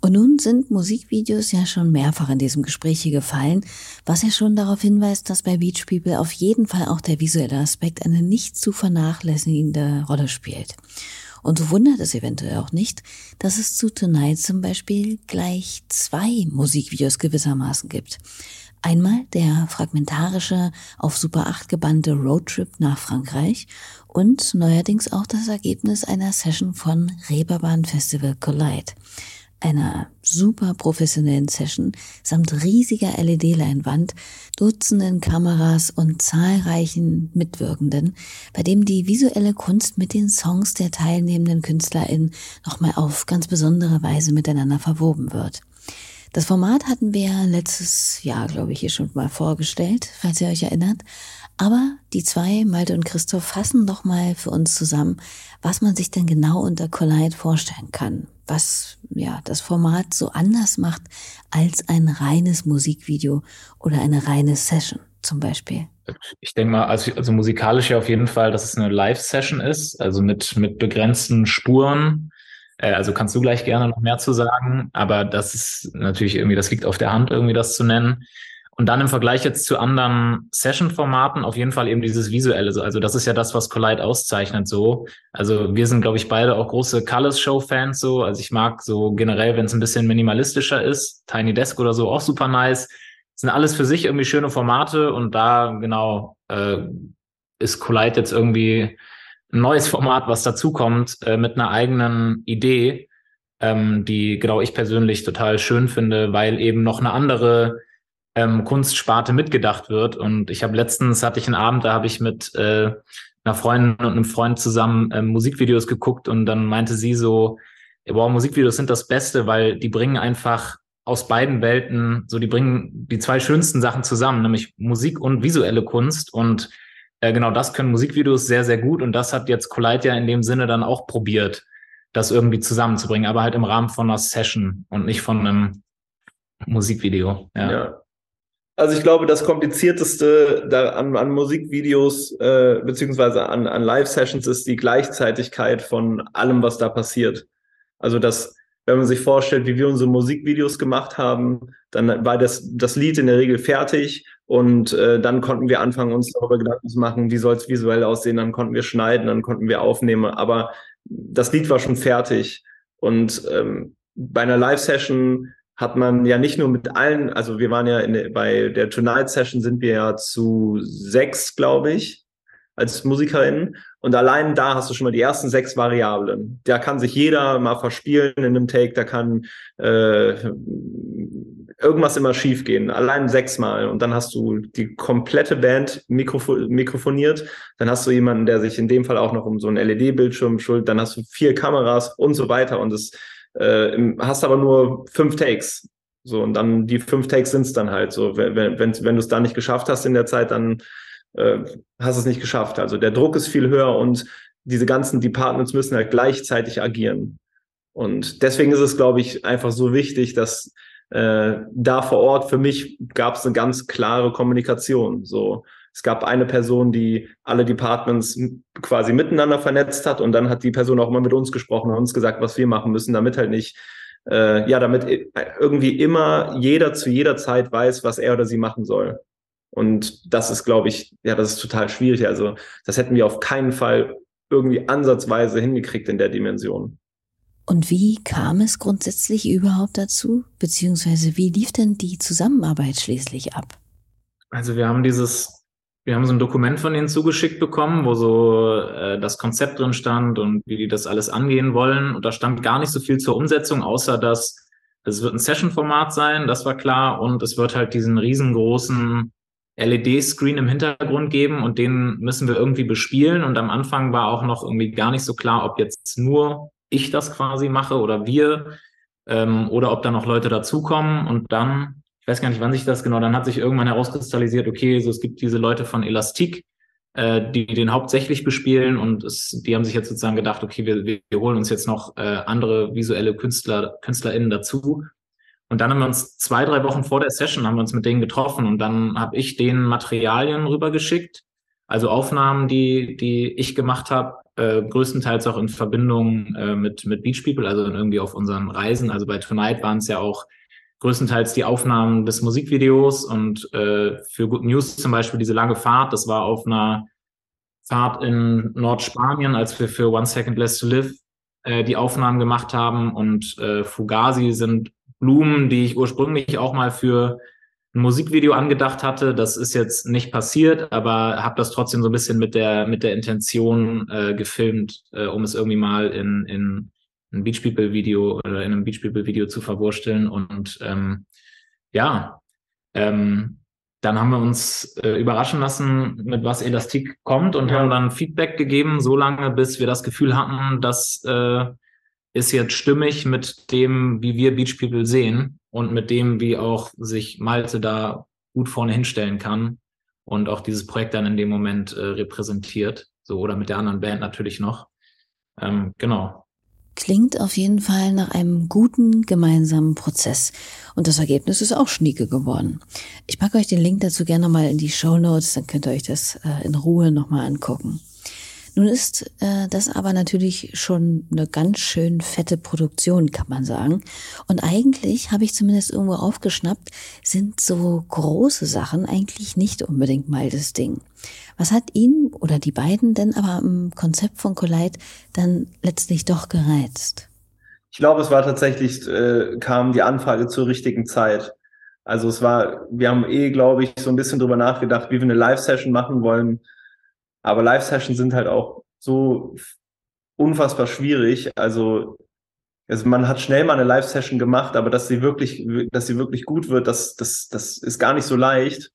Speaker 2: Und nun sind Musikvideos ja schon mehrfach in diesem Gespräch hier gefallen, was ja schon darauf hinweist, dass bei Beach People auf jeden Fall auch der visuelle Aspekt eine nicht zu vernachlässigende Rolle spielt. Und so wundert es eventuell auch nicht, dass es zu Tonight zum Beispiel gleich zwei Musikvideos gewissermaßen gibt. Einmal der fragmentarische, auf Super 8 gebannte Roadtrip nach Frankreich und neuerdings auch das Ergebnis einer Session von Reeperbahn Festival Collide. Einer super professionellen Session samt riesiger LED-Leinwand, Dutzenden Kameras und zahlreichen Mitwirkenden, bei dem die visuelle Kunst mit den Songs der teilnehmenden KünstlerInnen nochmal auf ganz besondere Weise miteinander verwoben wird. Das Format hatten wir letztes Jahr, glaube ich, hier schon mal vorgestellt, falls ihr euch erinnert. Aber die zwei, Malte und Christoph, fassen doch mal für uns zusammen, was man sich denn genau unter Collide vorstellen kann. Was, ja, das Format so anders macht als ein reines Musikvideo oder eine reine Session zum Beispiel.
Speaker 3: Ich denke mal, also, also musikalisch ja auf jeden Fall, dass es eine Live-Session ist, also mit, mit begrenzten Spuren, also kannst du gleich gerne noch mehr zu sagen, aber das ist natürlich irgendwie, das liegt auf der Hand, irgendwie das zu nennen. Und dann im Vergleich jetzt zu anderen Session-Formaten auf jeden Fall eben dieses Visuelle. Also das ist ja das, was Collide auszeichnet so. Also wir sind, glaube ich, beide auch große Colors-Show-Fans so. Also ich mag so generell, wenn es ein bisschen minimalistischer ist. Tiny Desk oder so auch super nice. Das sind alles für sich irgendwie schöne Formate und da genau äh, ist Collide jetzt irgendwie ein neues Format, was dazukommt, äh, mit einer eigenen Idee, ähm, die genau ich persönlich total schön finde, weil eben noch eine andere ähm, Kunstsparte mitgedacht wird. Und ich habe letztens hatte ich einen Abend, da habe ich mit äh, einer Freundin und einem Freund zusammen ähm, Musikvideos geguckt und dann meinte sie so, wow, Musikvideos sind das Beste, weil die bringen einfach aus beiden Welten, so die bringen die zwei schönsten Sachen zusammen, nämlich Musik und visuelle Kunst und äh, genau das können Musikvideos sehr, sehr gut und das hat jetzt Collide ja in dem Sinne dann auch probiert, das irgendwie zusammenzubringen, aber halt im Rahmen von einer Session und nicht von einem Musikvideo. Ja. ja.
Speaker 4: Also ich glaube, das Komplizierteste an, an Musikvideos äh, beziehungsweise an, an Live-Sessions ist die Gleichzeitigkeit von allem, was da passiert. Also das, wenn man sich vorstellt, wie wir unsere Musikvideos gemacht haben, dann war das, das Lied in der Regel fertig und äh, dann konnten wir anfangen, uns darüber Gedanken zu machen, wie soll es visuell aussehen. Dann konnten wir schneiden, dann konnten wir aufnehmen. Aber das Lied war schon fertig. Und ähm, bei einer Live-Session hat man ja nicht nur mit allen, also wir waren ja in, bei der Tonight-Session sind wir ja zu sechs, glaube ich, als MusikerInnen. Und allein da hast du schon mal die ersten sechs Variablen. Da kann sich jeder mal verspielen in einem Take, da kann äh, irgendwas immer schief gehen, allein sechsmal und dann hast du die komplette Band mikrofo mikrofoniert, dann hast du jemanden, der sich in dem Fall auch noch um so einen LED-Bildschirm schuld, dann hast du vier Kameras und so weiter und es äh, hast aber nur fünf Takes. So, und dann die fünf Takes sind es dann halt so. Wenn, wenn, wenn du es da nicht geschafft hast in der Zeit, dann äh, hast du es nicht geschafft. Also der Druck ist viel höher und diese ganzen Departments müssen halt gleichzeitig agieren. Und deswegen ist es, glaube ich, einfach so wichtig, dass äh, da vor Ort für mich gab es eine ganz klare Kommunikation. So, es gab eine Person, die alle Departments quasi miteinander vernetzt hat und dann hat die Person auch immer mit uns gesprochen und uns gesagt, was wir machen müssen, damit halt nicht, äh, ja, damit irgendwie immer jeder zu jeder Zeit weiß, was er oder sie machen soll. Und das ist, glaube ich, ja, das ist total schwierig. Also das hätten wir auf keinen Fall irgendwie ansatzweise hingekriegt in der Dimension.
Speaker 2: Und wie kam es grundsätzlich überhaupt dazu? Beziehungsweise wie lief denn die Zusammenarbeit schließlich ab?
Speaker 3: Also wir haben dieses wir haben so ein Dokument von denen zugeschickt bekommen, wo so äh, das Konzept drin stand und wie die das alles angehen wollen. Und da stand gar nicht so viel zur Umsetzung, außer dass es wird ein Session-Format sein, das war klar. Und es wird halt diesen riesengroßen LED-Screen im Hintergrund geben und den müssen wir irgendwie bespielen. Und am Anfang war auch noch irgendwie gar nicht so klar, ob jetzt nur ich das quasi mache oder wir ähm, oder ob da noch Leute dazukommen. Und dann, ich weiß gar nicht, wann sich das genau, dann hat sich irgendwann herauskristallisiert, okay, so es gibt diese Leute von Elastik, äh, die den hauptsächlich bespielen und es, die haben sich jetzt sozusagen gedacht, okay, wir, wir holen uns jetzt noch äh, andere visuelle Künstler, KünstlerInnen dazu. Und dann haben wir uns zwei, drei Wochen vor der Session haben wir uns mit denen getroffen und dann habe ich denen Materialien rübergeschickt, also Aufnahmen, die, die ich gemacht habe, äh, größtenteils auch in Verbindung äh, mit, mit Beach People, also irgendwie auf unseren Reisen. Also bei Tonight waren es ja auch größtenteils die Aufnahmen des Musikvideos und äh, für Good News zum Beispiel diese lange Fahrt, das war auf einer Fahrt in Nordspanien, als wir für One Second Less to Live äh, die Aufnahmen gemacht haben und äh, Fugazi sind Blumen, die ich ursprünglich auch mal für ein Musikvideo angedacht hatte. Das ist jetzt nicht passiert, aber habe das trotzdem so ein bisschen mit der mit der Intention äh, gefilmt, äh, um es irgendwie mal in in ein Beach People Video oder in einem Beach People Video zu verwursteln und ähm, ja, ähm, dann haben wir uns äh, überraschen lassen, mit was Elastik kommt und ja. haben dann Feedback gegeben, so lange, bis wir das Gefühl hatten, dass äh, ist jetzt stimmig mit dem, wie wir Beach People sehen und mit dem, wie auch sich Malte da gut vorne hinstellen kann und auch dieses Projekt dann in dem Moment äh, repräsentiert. So oder mit der anderen Band natürlich noch. Ähm, genau.
Speaker 2: Klingt auf jeden Fall nach einem guten gemeinsamen Prozess. Und das Ergebnis ist auch schnieke geworden. Ich packe euch den Link dazu gerne mal in die Show Notes, dann könnt ihr euch das äh, in Ruhe nochmal angucken. Nun ist äh, das aber natürlich schon eine ganz schön fette Produktion, kann man sagen. Und eigentlich habe ich zumindest irgendwo aufgeschnappt, sind so große Sachen eigentlich nicht unbedingt mal das Ding. Was hat ihn oder die beiden denn aber im Konzept von Collide dann letztlich doch gereizt?
Speaker 4: Ich glaube, es war tatsächlich, äh, kam die Anfrage zur richtigen Zeit. Also es war, wir haben eh, glaube ich, so ein bisschen drüber nachgedacht, wie wir eine Live-Session machen wollen aber Live-Sessions sind halt auch so unfassbar schwierig. Also, also man hat schnell mal eine Live-Session gemacht, aber dass sie wirklich, dass sie wirklich gut wird, das, das, das ist gar nicht so leicht.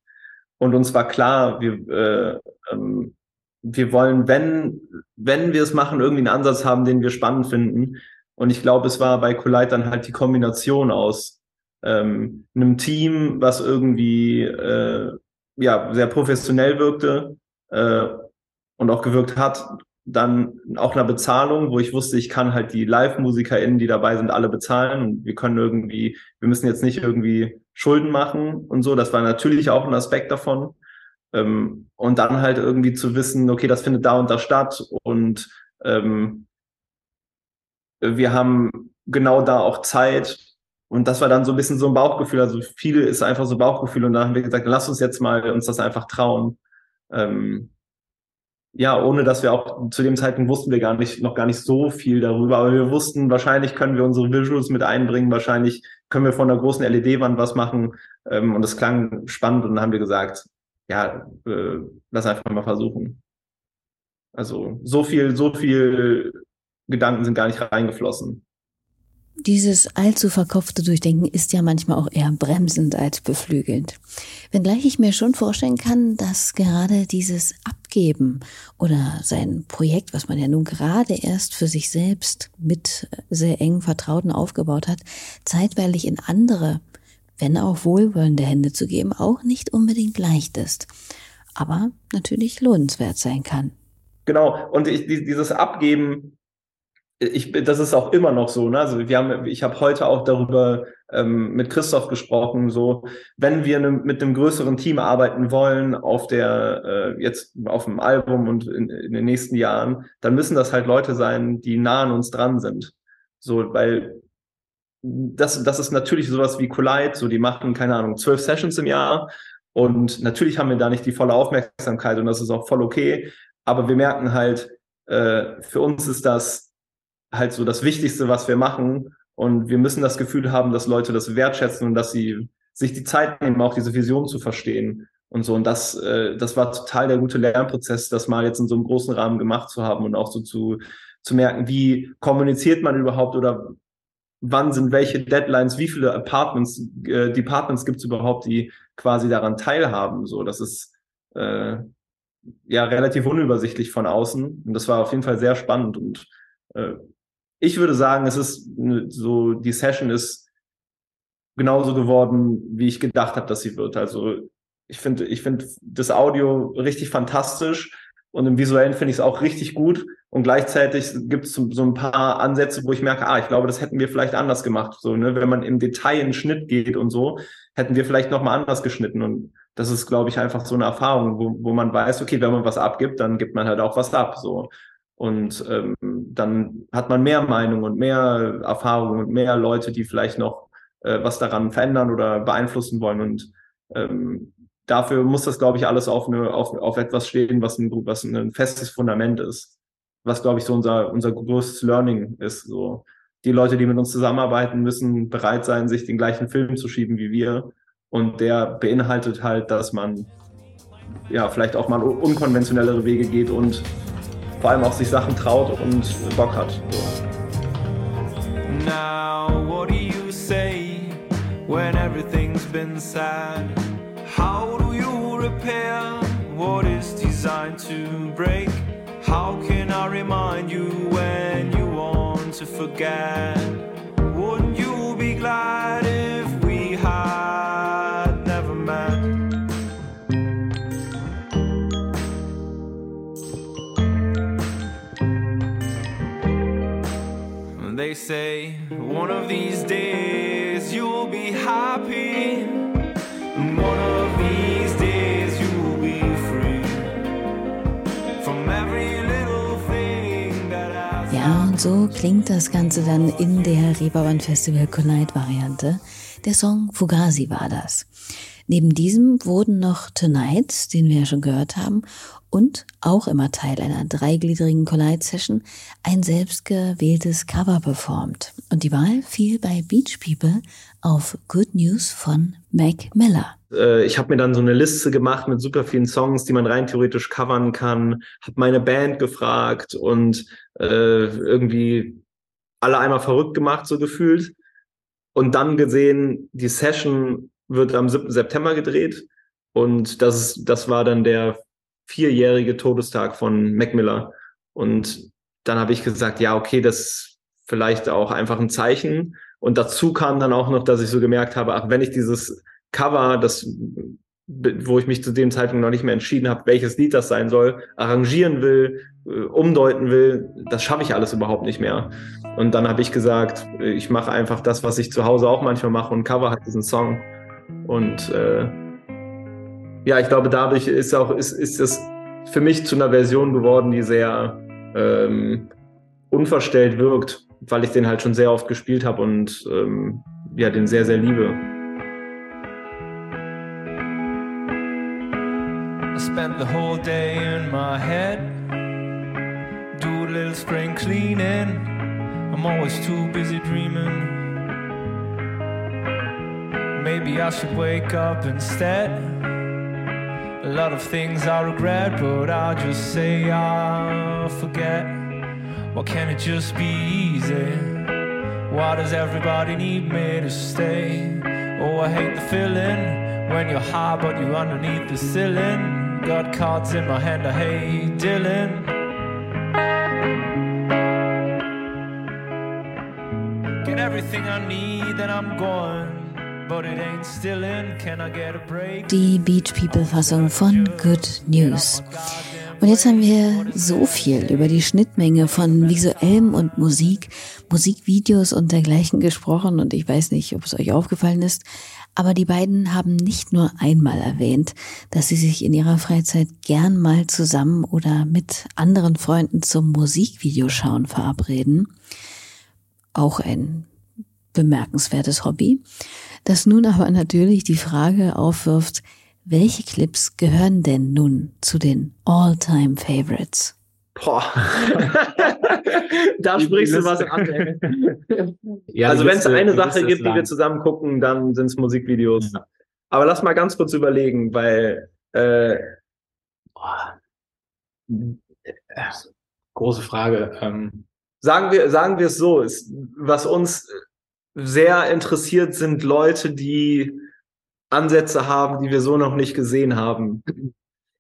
Speaker 4: Und uns war klar, wir, äh, ähm, wir wollen, wenn, wenn wir es machen, irgendwie einen Ansatz haben, den wir spannend finden. Und ich glaube, es war bei Collide dann halt die Kombination aus ähm, einem Team, was irgendwie äh, ja sehr professionell wirkte äh, und auch gewirkt hat, dann auch einer Bezahlung, wo ich wusste, ich kann halt die Live-MusikerInnen, die dabei sind, alle bezahlen und wir können irgendwie, wir müssen jetzt nicht irgendwie Schulden machen und so. Das war natürlich auch ein Aspekt davon. Ähm, und dann halt irgendwie zu wissen, okay, das findet da und da statt und ähm, wir haben genau da auch Zeit. Und das war dann so ein bisschen so ein Bauchgefühl. Also viele ist einfach so Bauchgefühl. Und dann haben wir gesagt, lass uns jetzt mal uns das einfach trauen. Ähm, ja, ohne dass wir auch zu dem Zeitpunkt wussten wir gar nicht, noch gar nicht so viel darüber, aber wir wussten, wahrscheinlich können wir unsere Visuals mit einbringen, wahrscheinlich können wir von der großen LED-Wand was machen ähm, und es klang spannend und dann haben wir gesagt, ja, äh, lass einfach mal versuchen. Also so viel, so viel Gedanken sind gar nicht reingeflossen.
Speaker 2: Dieses allzu verkopfte Durchdenken ist ja manchmal auch eher bremsend als beflügelnd. Wenngleich ich mir schon vorstellen kann, dass gerade dieses Abgeben oder sein Projekt, was man ja nun gerade erst für sich selbst mit sehr engen Vertrauten aufgebaut hat, zeitweilig in andere, wenn auch wohlwollende Hände zu geben, auch nicht unbedingt leicht ist. Aber natürlich lohnenswert sein kann.
Speaker 4: Genau. Und ich, dieses Abgeben ich, das ist auch immer noch so. Ne? Also wir haben, ich habe heute auch darüber ähm, mit Christoph gesprochen. So, wenn wir ne, mit einem größeren Team arbeiten wollen auf der äh, jetzt auf dem Album und in, in, den nächsten Jahren, dann müssen das halt Leute sein, die nah an uns dran sind. So, weil das, das ist natürlich sowas wie Collide. So, die machen keine Ahnung zwölf Sessions im Jahr und natürlich haben wir da nicht die volle Aufmerksamkeit und das ist auch voll okay. Aber wir merken halt, äh, für uns ist das halt so das Wichtigste, was wir machen. Und wir müssen das Gefühl haben, dass Leute das wertschätzen und dass sie sich die Zeit nehmen, auch diese Vision zu verstehen. und so. Und das, äh, das war total der gute Lernprozess, das mal jetzt in so einem großen Rahmen gemacht zu haben und auch so zu, zu merken, wie kommuniziert man überhaupt oder wann sind welche Deadlines, wie viele Apartments, äh, Departments gibt es überhaupt, die quasi daran teilhaben. So, das ist äh, ja relativ unübersichtlich von außen. Und das war auf jeden Fall sehr spannend. Und äh, ich würde sagen, es ist so, die Session ist genauso geworden, wie ich gedacht habe, dass sie wird. Also ich finde, ich finde das Audio richtig fantastisch und im Visuellen finde ich es auch richtig gut. Und gleichzeitig gibt es so, ein paar Ansätze, wo ich merke, ah, ich glaube, das hätten wir vielleicht anders gemacht. So, ne, wenn man im Detail in den Schnitt geht und so, hätten wir vielleicht nochmal anders geschnitten. Und das ist, glaube ich, einfach so eine Erfahrung, wo, wo man weiß, okay, wenn man was abgibt, dann gibt man halt auch was ab. So. Und ähm, dann hat man mehr Meinung und mehr Erfahrung und mehr Leute, die vielleicht noch äh, was daran verändern oder beeinflussen wollen. Und ähm, dafür muss das, glaube ich, alles auf, eine, auf, auf etwas stehen, was ein, was ein festes Fundament ist. Was, glaube ich, so unser, unser größtes Learning ist. So. Die Leute, die mit uns zusammenarbeiten, müssen bereit sein, sich den gleichen Film zu schieben wie wir. Und der beinhaltet halt, dass man ja vielleicht auch mal unkonventionellere Wege geht und vor allem auch sich Sachen traut und Bock hat. So. Now, what do you say when everything's been said? How do you repair what is designed to break? How can I remind you when you want to forget? Wouldn't you be glad They say one of these days you'll be happy.
Speaker 2: Ja, und so klingt das Ganze dann in der Reeperbahn Festival Tonight Variante. Der Song Fugazi war das. Neben diesem wurden noch Tonight, den wir ja schon gehört haben, und auch immer Teil einer dreigliedrigen Collide-Session ein selbstgewähltes Cover performt. Und die Wahl fiel bei Beach People auf Good News von Mac Miller.
Speaker 4: Äh, ich habe mir dann so eine Liste gemacht mit super vielen Songs, die man rein theoretisch covern kann, habe meine Band gefragt und äh, irgendwie alle einmal verrückt gemacht, so gefühlt. Und dann gesehen, die Session wird am 7. September gedreht. Und das, das war dann der vierjährige Todestag von Mac Miller. Und dann habe ich gesagt, ja, okay, das ist vielleicht auch einfach ein Zeichen. Und dazu kam dann auch noch, dass ich so gemerkt habe, ach, wenn ich dieses Cover, das, wo ich mich zu dem Zeitpunkt noch nicht mehr entschieden habe, welches Lied das sein soll, arrangieren will, äh, umdeuten will, das schaffe ich alles überhaupt nicht mehr. Und dann habe ich gesagt, ich mache einfach das, was ich zu Hause auch manchmal mache und Cover hat diesen Song. Und äh, ja, ich glaube, dadurch ist auch, ist, ist es für mich zu einer Version geworden, die sehr ähm, unverstellt wirkt, weil ich den halt schon sehr oft gespielt habe und ähm, ja, den sehr, sehr liebe. I spent the whole day in my head, do a little spring cleaning. I'm always too busy dreaming. Maybe I should wake up instead. A lot of things I regret, but I'll just say I'll forget. Why can't it just be easy? Why does everybody need me to stay? Oh, I hate the feeling when you're high, but you're underneath the ceiling. Got cards in my hand, I hate. Get everything I need, then I'm going. Die Beach People Fassung von Good News. Und jetzt haben wir so viel über die Schnittmenge von visuellem und Musik, Musikvideos und dergleichen gesprochen und ich weiß nicht, ob es euch aufgefallen ist, aber die beiden haben nicht nur einmal erwähnt, dass sie sich in ihrer Freizeit gern mal zusammen oder mit anderen Freunden zum Musikvideoschauen verabreden. Auch ein bemerkenswertes Hobby, das nun aber natürlich die Frage aufwirft, welche Clips gehören denn nun zu den All-Time Favorites? Boah. da sprichst du was an. ja, also wenn es eine Sache gibt, die wir zusammen gucken, dann sind es Musikvideos. Ja. Aber lass mal ganz kurz überlegen, weil Äh,
Speaker 3: Boah. Große Frage. Ähm,
Speaker 4: sagen wir, sagen wir es so, ist, was uns sehr interessiert, sind Leute, die Ansätze haben, die wir so noch nicht gesehen haben.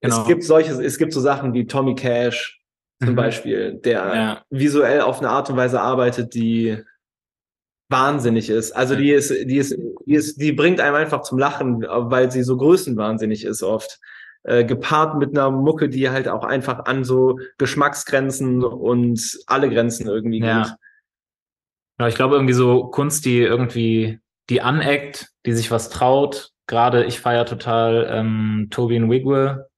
Speaker 3: Genau.
Speaker 4: Es gibt solche, es gibt so Sachen wie Tommy Cash zum
Speaker 3: Mhm.
Speaker 4: Beispiel, der
Speaker 3: Ja.
Speaker 4: visuell auf eine Art und Weise arbeitet, die wahnsinnig ist. Also die ist, die ist, die ist, die bringt einem einfach zum Lachen, weil sie so größenwahnsinnig ist oft. Äh, gepaart mit einer Mucke, die halt auch einfach an so Geschmacksgrenzen und alle Grenzen irgendwie
Speaker 3: Ja.
Speaker 4: geht.
Speaker 3: Ja, ich glaube irgendwie so Kunst, die irgendwie, die aneckt, die sich was traut. Gerade ich feiere total ähm, Tobin Wigwe.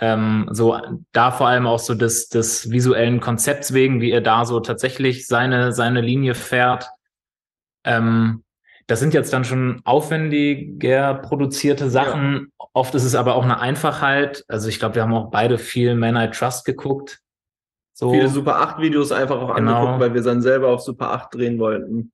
Speaker 3: Ähm, so da vor allem auch so des, des visuellen Konzepts wegen, wie er da so tatsächlich seine, seine Linie fährt. Ähm, das sind jetzt dann schon aufwendiger produzierte Sachen. Oft ist es aber auch eine Einfachheit. Also ich glaube, wir haben auch beide viel Man I Trust geguckt. So.
Speaker 4: Viele Super 8 Videos einfach auch
Speaker 3: Genau.
Speaker 4: angeguckt, weil wir dann selber auf Super 8 drehen wollten.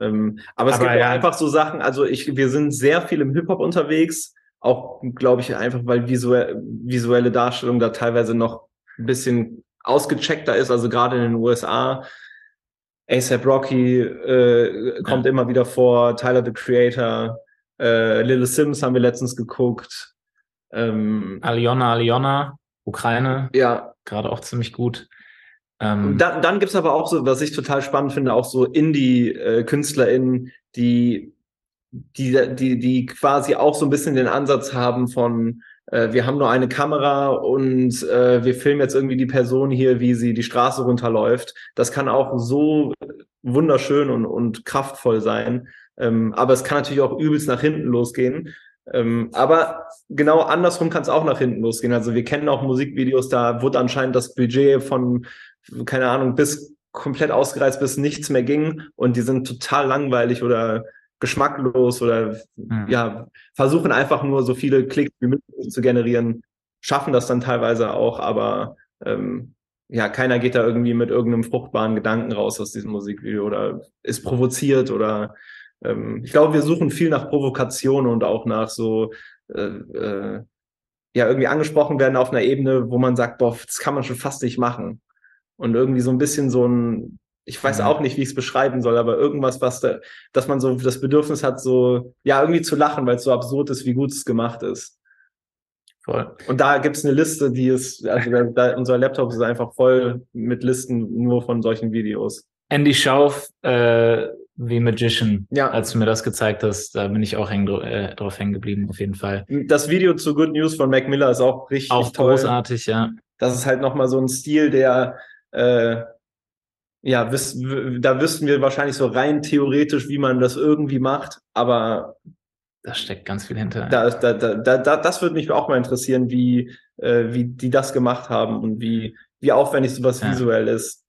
Speaker 4: Ähm, aber es
Speaker 3: Aber
Speaker 4: gibt auch
Speaker 3: ja.
Speaker 4: einfach so Sachen, also ich, wir sind sehr viel im Hip-Hop unterwegs, auch, glaube ich, einfach, weil visuell, visuelle Darstellung da teilweise noch ein bisschen ausgecheckter ist, also gerade in den USA. ASAP Rocky äh, kommt immer wieder vor, Tyler the Creator, äh, Little Sims haben wir letztens geguckt. Ähm,
Speaker 3: Aliona, Aliona, Ukraine,
Speaker 4: ja,
Speaker 3: gerade auch ziemlich gut. Ähm,
Speaker 4: dann, dann gibt's aber auch so, was ich total spannend finde, auch so Indie-KünstlerInnen, die, die, die, die quasi auch so ein bisschen den Ansatz haben von, äh, wir haben nur eine Kamera und äh, wir filmen jetzt irgendwie die Person hier, wie sie die Straße runterläuft. Das kann auch so wunderschön und, und kraftvoll sein. Ähm, aber es kann natürlich auch übelst nach hinten losgehen. Ähm, aber genau andersrum kann es auch nach hinten losgehen. Also wir kennen auch Musikvideos, da wurde anscheinend das Budget von, keine Ahnung, bis komplett ausgereizt, bis nichts mehr ging und die sind total langweilig oder geschmacklos oder
Speaker 3: Hm.
Speaker 4: ja, versuchen einfach nur so viele Klicks wie möglich zu generieren, schaffen das dann teilweise auch, aber ähm, ja, keiner geht da irgendwie mit irgendeinem fruchtbaren Gedanken raus aus diesem Musikvideo oder ist provoziert oder ähm, ich glaube, wir suchen viel nach Provokation und auch nach so äh, äh, ja irgendwie angesprochen werden auf einer Ebene, wo man sagt, boah, das kann man schon fast nicht machen. Und irgendwie so ein bisschen so ein, ich weiß
Speaker 3: Mhm.
Speaker 4: auch nicht, wie ich es beschreiben soll, aber irgendwas, was da, dass man so das Bedürfnis hat, so ja irgendwie zu lachen, weil es so absurd ist, wie gut es gemacht ist.
Speaker 3: voll.
Speaker 4: Und da gibt's eine Liste, die ist, also da, unser Laptop ist einfach voll mit Listen nur von solchen Videos.
Speaker 3: Andy Schauf, äh, The Magician,
Speaker 4: Ja.
Speaker 3: als du mir das gezeigt hast, da bin ich auch häng, äh, drauf hängen geblieben, auf jeden Fall.
Speaker 4: Das Video zu Good News von Mac Miller ist auch richtig
Speaker 3: Auch
Speaker 4: toll.
Speaker 3: großartig, ja.
Speaker 4: Das ist halt nochmal so ein Stil, der, äh, ja, wiss, da wüssten wir wahrscheinlich so rein theoretisch, wie man das irgendwie macht, aber
Speaker 3: Da steckt ganz viel hinter.
Speaker 4: da, da, da, da, das würde mich auch mal interessieren, wie, äh, wie die das gemacht haben und wie, wie aufwendig sowas
Speaker 3: Ja.
Speaker 4: visuell ist.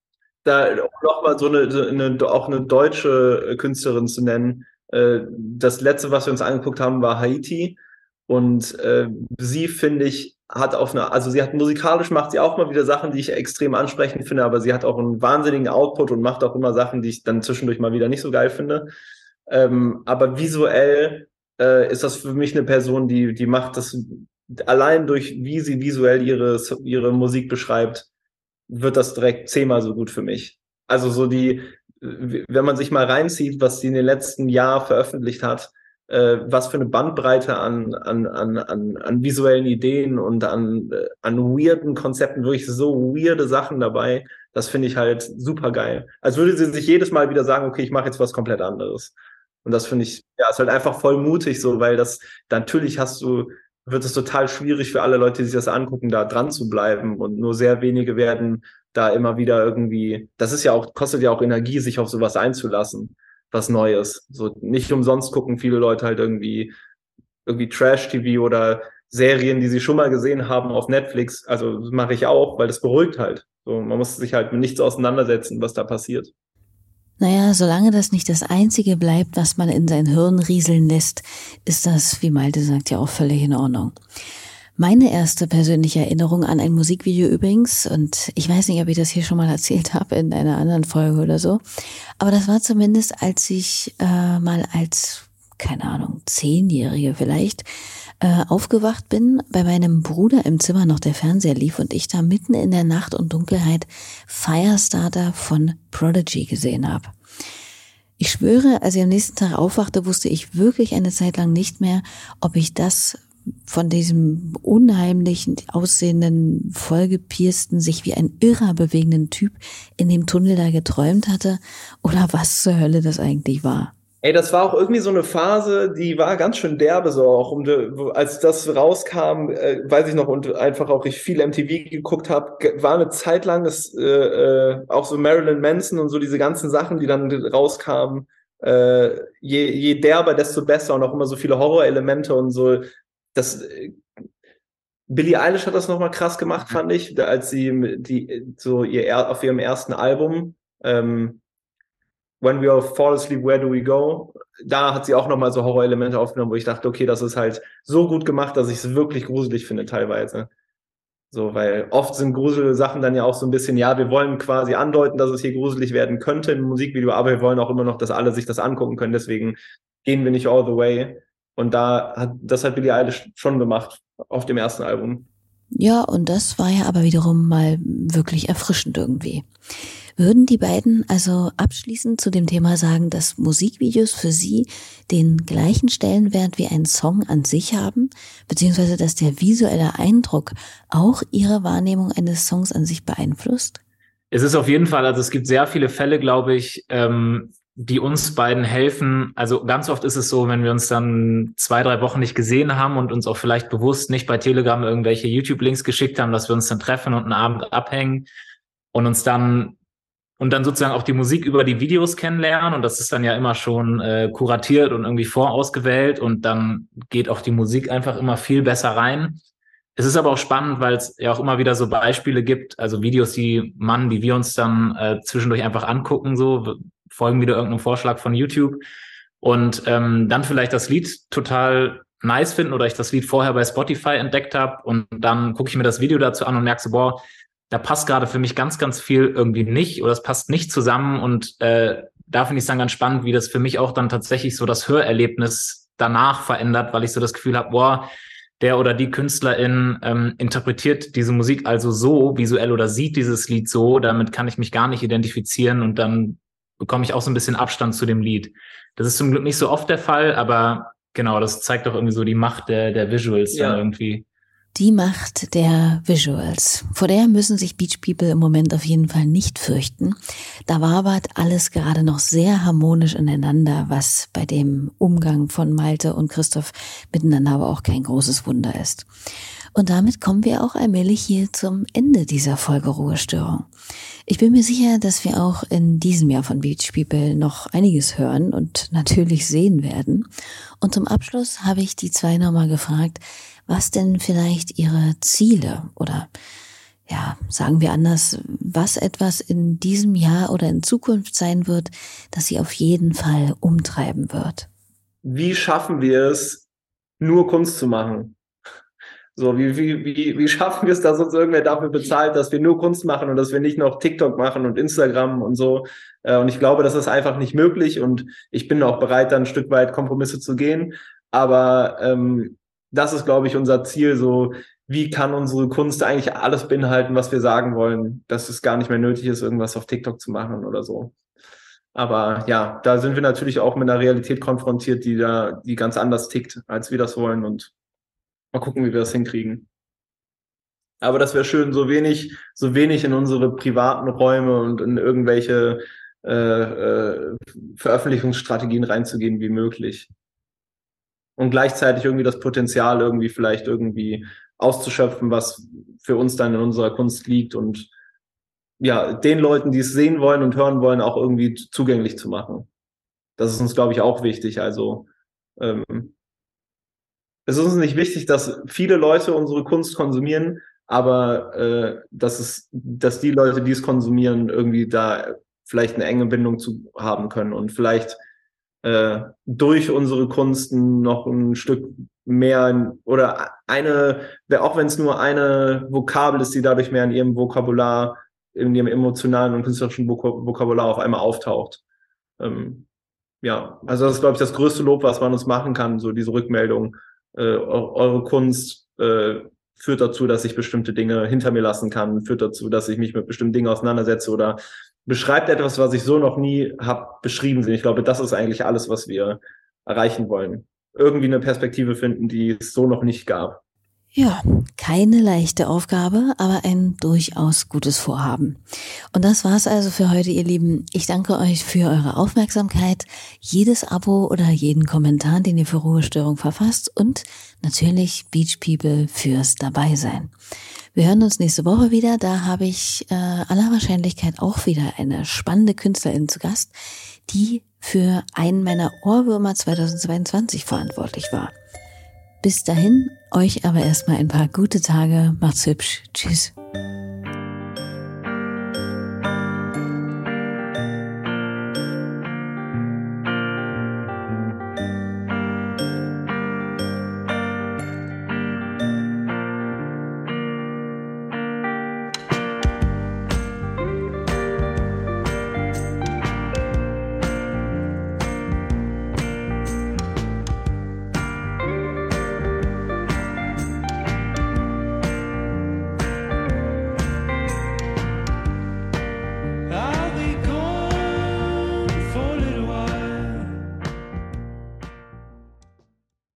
Speaker 4: Da nochmal so eine, so eine, auch eine deutsche äh, Künstlerin zu nennen. Äh, das letzte, was wir uns angeguckt haben, war Haiti. Und äh, sie, finde ich, hat auf eine, also sie hat musikalisch macht sie auch mal wieder Sachen, die ich extrem ansprechend finde, aber sie hat auch einen wahnsinnigen Output und macht auch immer Sachen, die ich dann zwischendurch mal wieder nicht so geil finde. Ähm, aber visuell äh, ist das für mich eine Person, die, die macht das allein durch, wie sie visuell ihre, ihre Musik beschreibt, wird das direkt zehnmal so gut für mich. Also so die, wenn man sich mal reinzieht, was sie in den letzten Jahren veröffentlicht hat, äh, was für eine Bandbreite an, an, an, an, an visuellen Ideen und an, äh, an weirden Konzepten, wirklich so weirde Sachen dabei, das finde ich halt super geil. Als würde sie sich jedes Mal wieder sagen, okay, ich mache jetzt was komplett anderes. Und das finde ich, ja, ist halt einfach voll mutig so, weil das, natürlich hast du, wird es total schwierig für alle Leute, die sich das angucken, da dran zu bleiben. Und nur sehr wenige werden da immer wieder irgendwie, das ist ja auch, kostet ja auch Energie, sich auf sowas einzulassen, was Neues. So nicht umsonst gucken viele Leute halt irgendwie, irgendwie Trash-TV oder Serien, die sie schon mal gesehen haben auf Netflix. Also mache ich auch, weil das beruhigt halt. So, man muss sich halt mit nichts auseinandersetzen, was da passiert.
Speaker 2: Naja, solange das nicht das Einzige bleibt, was man in sein Hirn rieseln lässt, ist das, wie Malte sagt, ja auch völlig in Ordnung. Meine erste persönliche Erinnerung an ein Musikvideo übrigens, und ich weiß nicht, ob ich das hier schon mal erzählt habe in einer anderen Folge oder so, aber das war zumindest, als ich äh, mal als, keine Ahnung, Zehnjährige vielleicht, äh, aufgewacht bin, bei meinem Bruder im Zimmer noch der Fernseher lief und ich da mitten in der Nacht und Dunkelheit Firestarter von Prodigy gesehen habe. Ich schwöre, als ich am nächsten Tag aufwachte, wusste ich wirklich eine Zeit lang nicht mehr, ob ich das von diesem unheimlichen aussehenden, vollgepiersten, sich wie ein Irrer bewegenden Typ in dem Tunnel da geträumt hatte oder was zur Hölle das eigentlich war.
Speaker 4: Ey, das war auch irgendwie so eine Phase, die war ganz schön derbe so auch. Um, als das rauskam, äh, weiß ich noch, und einfach auch ich viel MTV geguckt habe, war eine Zeit lang das, äh, äh, auch so Marilyn Manson und so diese ganzen Sachen, die dann rauskamen. Äh, je, je derber, desto besser und auch immer so viele Horrorelemente und so das äh, Billie Eilish hat das nochmal krass gemacht, mhm. fand ich, als sie die so ihr auf ihrem ersten Album ähm, When We All Fall Asleep, Where Do We Go? Da hat sie auch nochmal so Horrorelemente aufgenommen, wo ich dachte, okay, das ist halt so gut gemacht, dass ich es wirklich gruselig finde teilweise. So, weil oft sind gruselige Sachen dann ja auch so ein bisschen, ja, wir wollen quasi andeuten, dass es hier gruselig werden könnte im Musikvideo, aber wir wollen auch immer noch, dass alle sich das angucken können. Deswegen gehen wir nicht all the way. Und da hat, das hat Billie Eilish schon gemacht auf dem ersten Album.
Speaker 2: Ja, und das war ja aber wiederum mal wirklich erfrischend irgendwie. Würden die beiden also abschließend zu dem Thema sagen, dass Musikvideos für sie den gleichen Stellenwert wie ein Song an sich haben, beziehungsweise dass der visuelle Eindruck auch ihre Wahrnehmung eines Songs an sich beeinflusst?
Speaker 3: Es ist auf jeden Fall, also es gibt sehr viele Fälle, glaube ich, ähm, die uns beiden helfen. Also ganz oft ist es so, wenn wir uns dann zwei, drei Wochen nicht gesehen haben und uns auch vielleicht bewusst nicht bei Telegram irgendwelche YouTube-Links geschickt haben, dass wir uns dann treffen und einen Abend abhängen und uns dann und dann sozusagen auch die Musik über die Videos kennenlernen. Und das ist dann ja immer schon äh, kuratiert und irgendwie vorausgewählt. Und dann geht auch die Musik einfach immer viel besser rein. Es ist aber auch spannend, weil es ja auch immer wieder so Beispiele gibt, also Videos, die man, die wir uns dann äh, zwischendurch einfach angucken, so folgen wieder irgendeinem Vorschlag von YouTube. Und ähm, dann vielleicht das Lied total nice finden oder ich das Lied vorher bei Spotify entdeckt habe und dann gucke ich mir das Video dazu an und merke so, boah, da passt gerade für mich ganz, ganz viel irgendwie nicht oder es passt nicht zusammen und äh, da finde ich es dann ganz spannend, wie das für mich auch dann tatsächlich so das Hörerlebnis danach verändert, weil ich so das Gefühl habe, boah, der oder die Künstlerin ähm, interpretiert diese Musik also so visuell oder sieht dieses Lied so, damit kann ich mich gar nicht identifizieren und dann bekomme ich auch so ein bisschen Abstand zu dem Lied. Das ist zum Glück nicht so oft der Fall, aber genau, das zeigt doch irgendwie so die Macht der, der Visuals ja. dann irgendwie.
Speaker 2: Die Macht der Visuals. Vor der müssen sich Beach People im Moment auf jeden Fall nicht fürchten. Da wabert alles gerade noch sehr harmonisch ineinander, was bei dem Umgang von Malte und Christoph miteinander aber auch kein großes Wunder ist. Und damit kommen wir auch allmählich hier zum Ende dieser Folge Ruhestörung. Ich bin mir sicher, dass wir auch in diesem Jahr von Beach People noch einiges hören und natürlich sehen werden. Und zum Abschluss habe ich die zwei nochmal gefragt, was denn vielleicht ihre Ziele oder ja, sagen wir anders, was etwas in diesem Jahr oder in Zukunft sein wird, das sie auf jeden Fall umtreiben wird.
Speaker 4: Wie schaffen wir es, nur Kunst zu machen? So, wie, wie, wie, wie schaffen wir es, dass uns irgendwer dafür bezahlt, dass wir nur Kunst machen und dass wir nicht noch TikTok machen und Instagram und so. Äh, und ich glaube, das ist einfach nicht möglich und ich bin auch bereit, dann ein Stück weit Kompromisse zu gehen. Aber ähm, das ist, glaube ich, unser Ziel, so wie kann unsere Kunst eigentlich alles beinhalten, was wir sagen wollen, dass es gar nicht mehr nötig ist, irgendwas auf TikTok zu machen oder so. Aber ja, da sind wir natürlich auch mit einer Realität konfrontiert, die da, die ganz anders tickt, als wir das wollen. Und Mal gucken, wie wir das hinkriegen. Aber das wäre schön, so wenig, so wenig in unsere privaten Räume und in irgendwelche äh, äh, Veröffentlichungsstrategien reinzugehen wie möglich. Und gleichzeitig irgendwie das Potenzial irgendwie vielleicht irgendwie auszuschöpfen, was für uns dann in unserer Kunst liegt und ja, den Leuten, die es sehen wollen und hören wollen, auch irgendwie zugänglich zu machen. Das ist uns, glaube ich, auch wichtig. Also ähm, es ist uns nicht wichtig, dass viele Leute unsere Kunst konsumieren, aber äh, dass es, dass die Leute, die es konsumieren, irgendwie da vielleicht eine enge Bindung zu haben können und vielleicht äh, durch unsere Kunsten noch ein Stück mehr oder eine, auch wenn es nur eine Vokabel ist, die dadurch mehr in ihrem Vokabular, in ihrem emotionalen und künstlerischen Vokabular auf einmal auftaucht. Ähm, ja, also das ist, glaube ich, das größte Lob, was man uns machen kann, so diese Rückmeldung äh, eure Kunst äh, führt dazu, dass ich bestimmte Dinge hinter mir lassen kann, führt dazu, dass ich mich mit bestimmten Dingen auseinandersetze oder beschreibt etwas, was ich so noch nie habe beschrieben. Ich glaube, das ist eigentlich alles, was wir erreichen wollen. Irgendwie eine Perspektive finden, die es so noch nicht gab.
Speaker 2: Ja, keine leichte Aufgabe, aber ein durchaus gutes Vorhaben. Und das war's also für heute, ihr Lieben. Ich danke euch für eure Aufmerksamkeit, jedes Abo oder jeden Kommentar, den ihr für Ruhestörung verfasst und natürlich Beach People fürs Dabeisein. Wir hören uns nächste Woche wieder. Da habe ich äh, aller Wahrscheinlichkeit auch wieder eine spannende Künstlerin zu Gast, die für einen meiner Ohrwürmer 2022 verantwortlich war. Bis dahin, euch aber erstmal ein paar gute Tage. Macht's hübsch. Tschüss.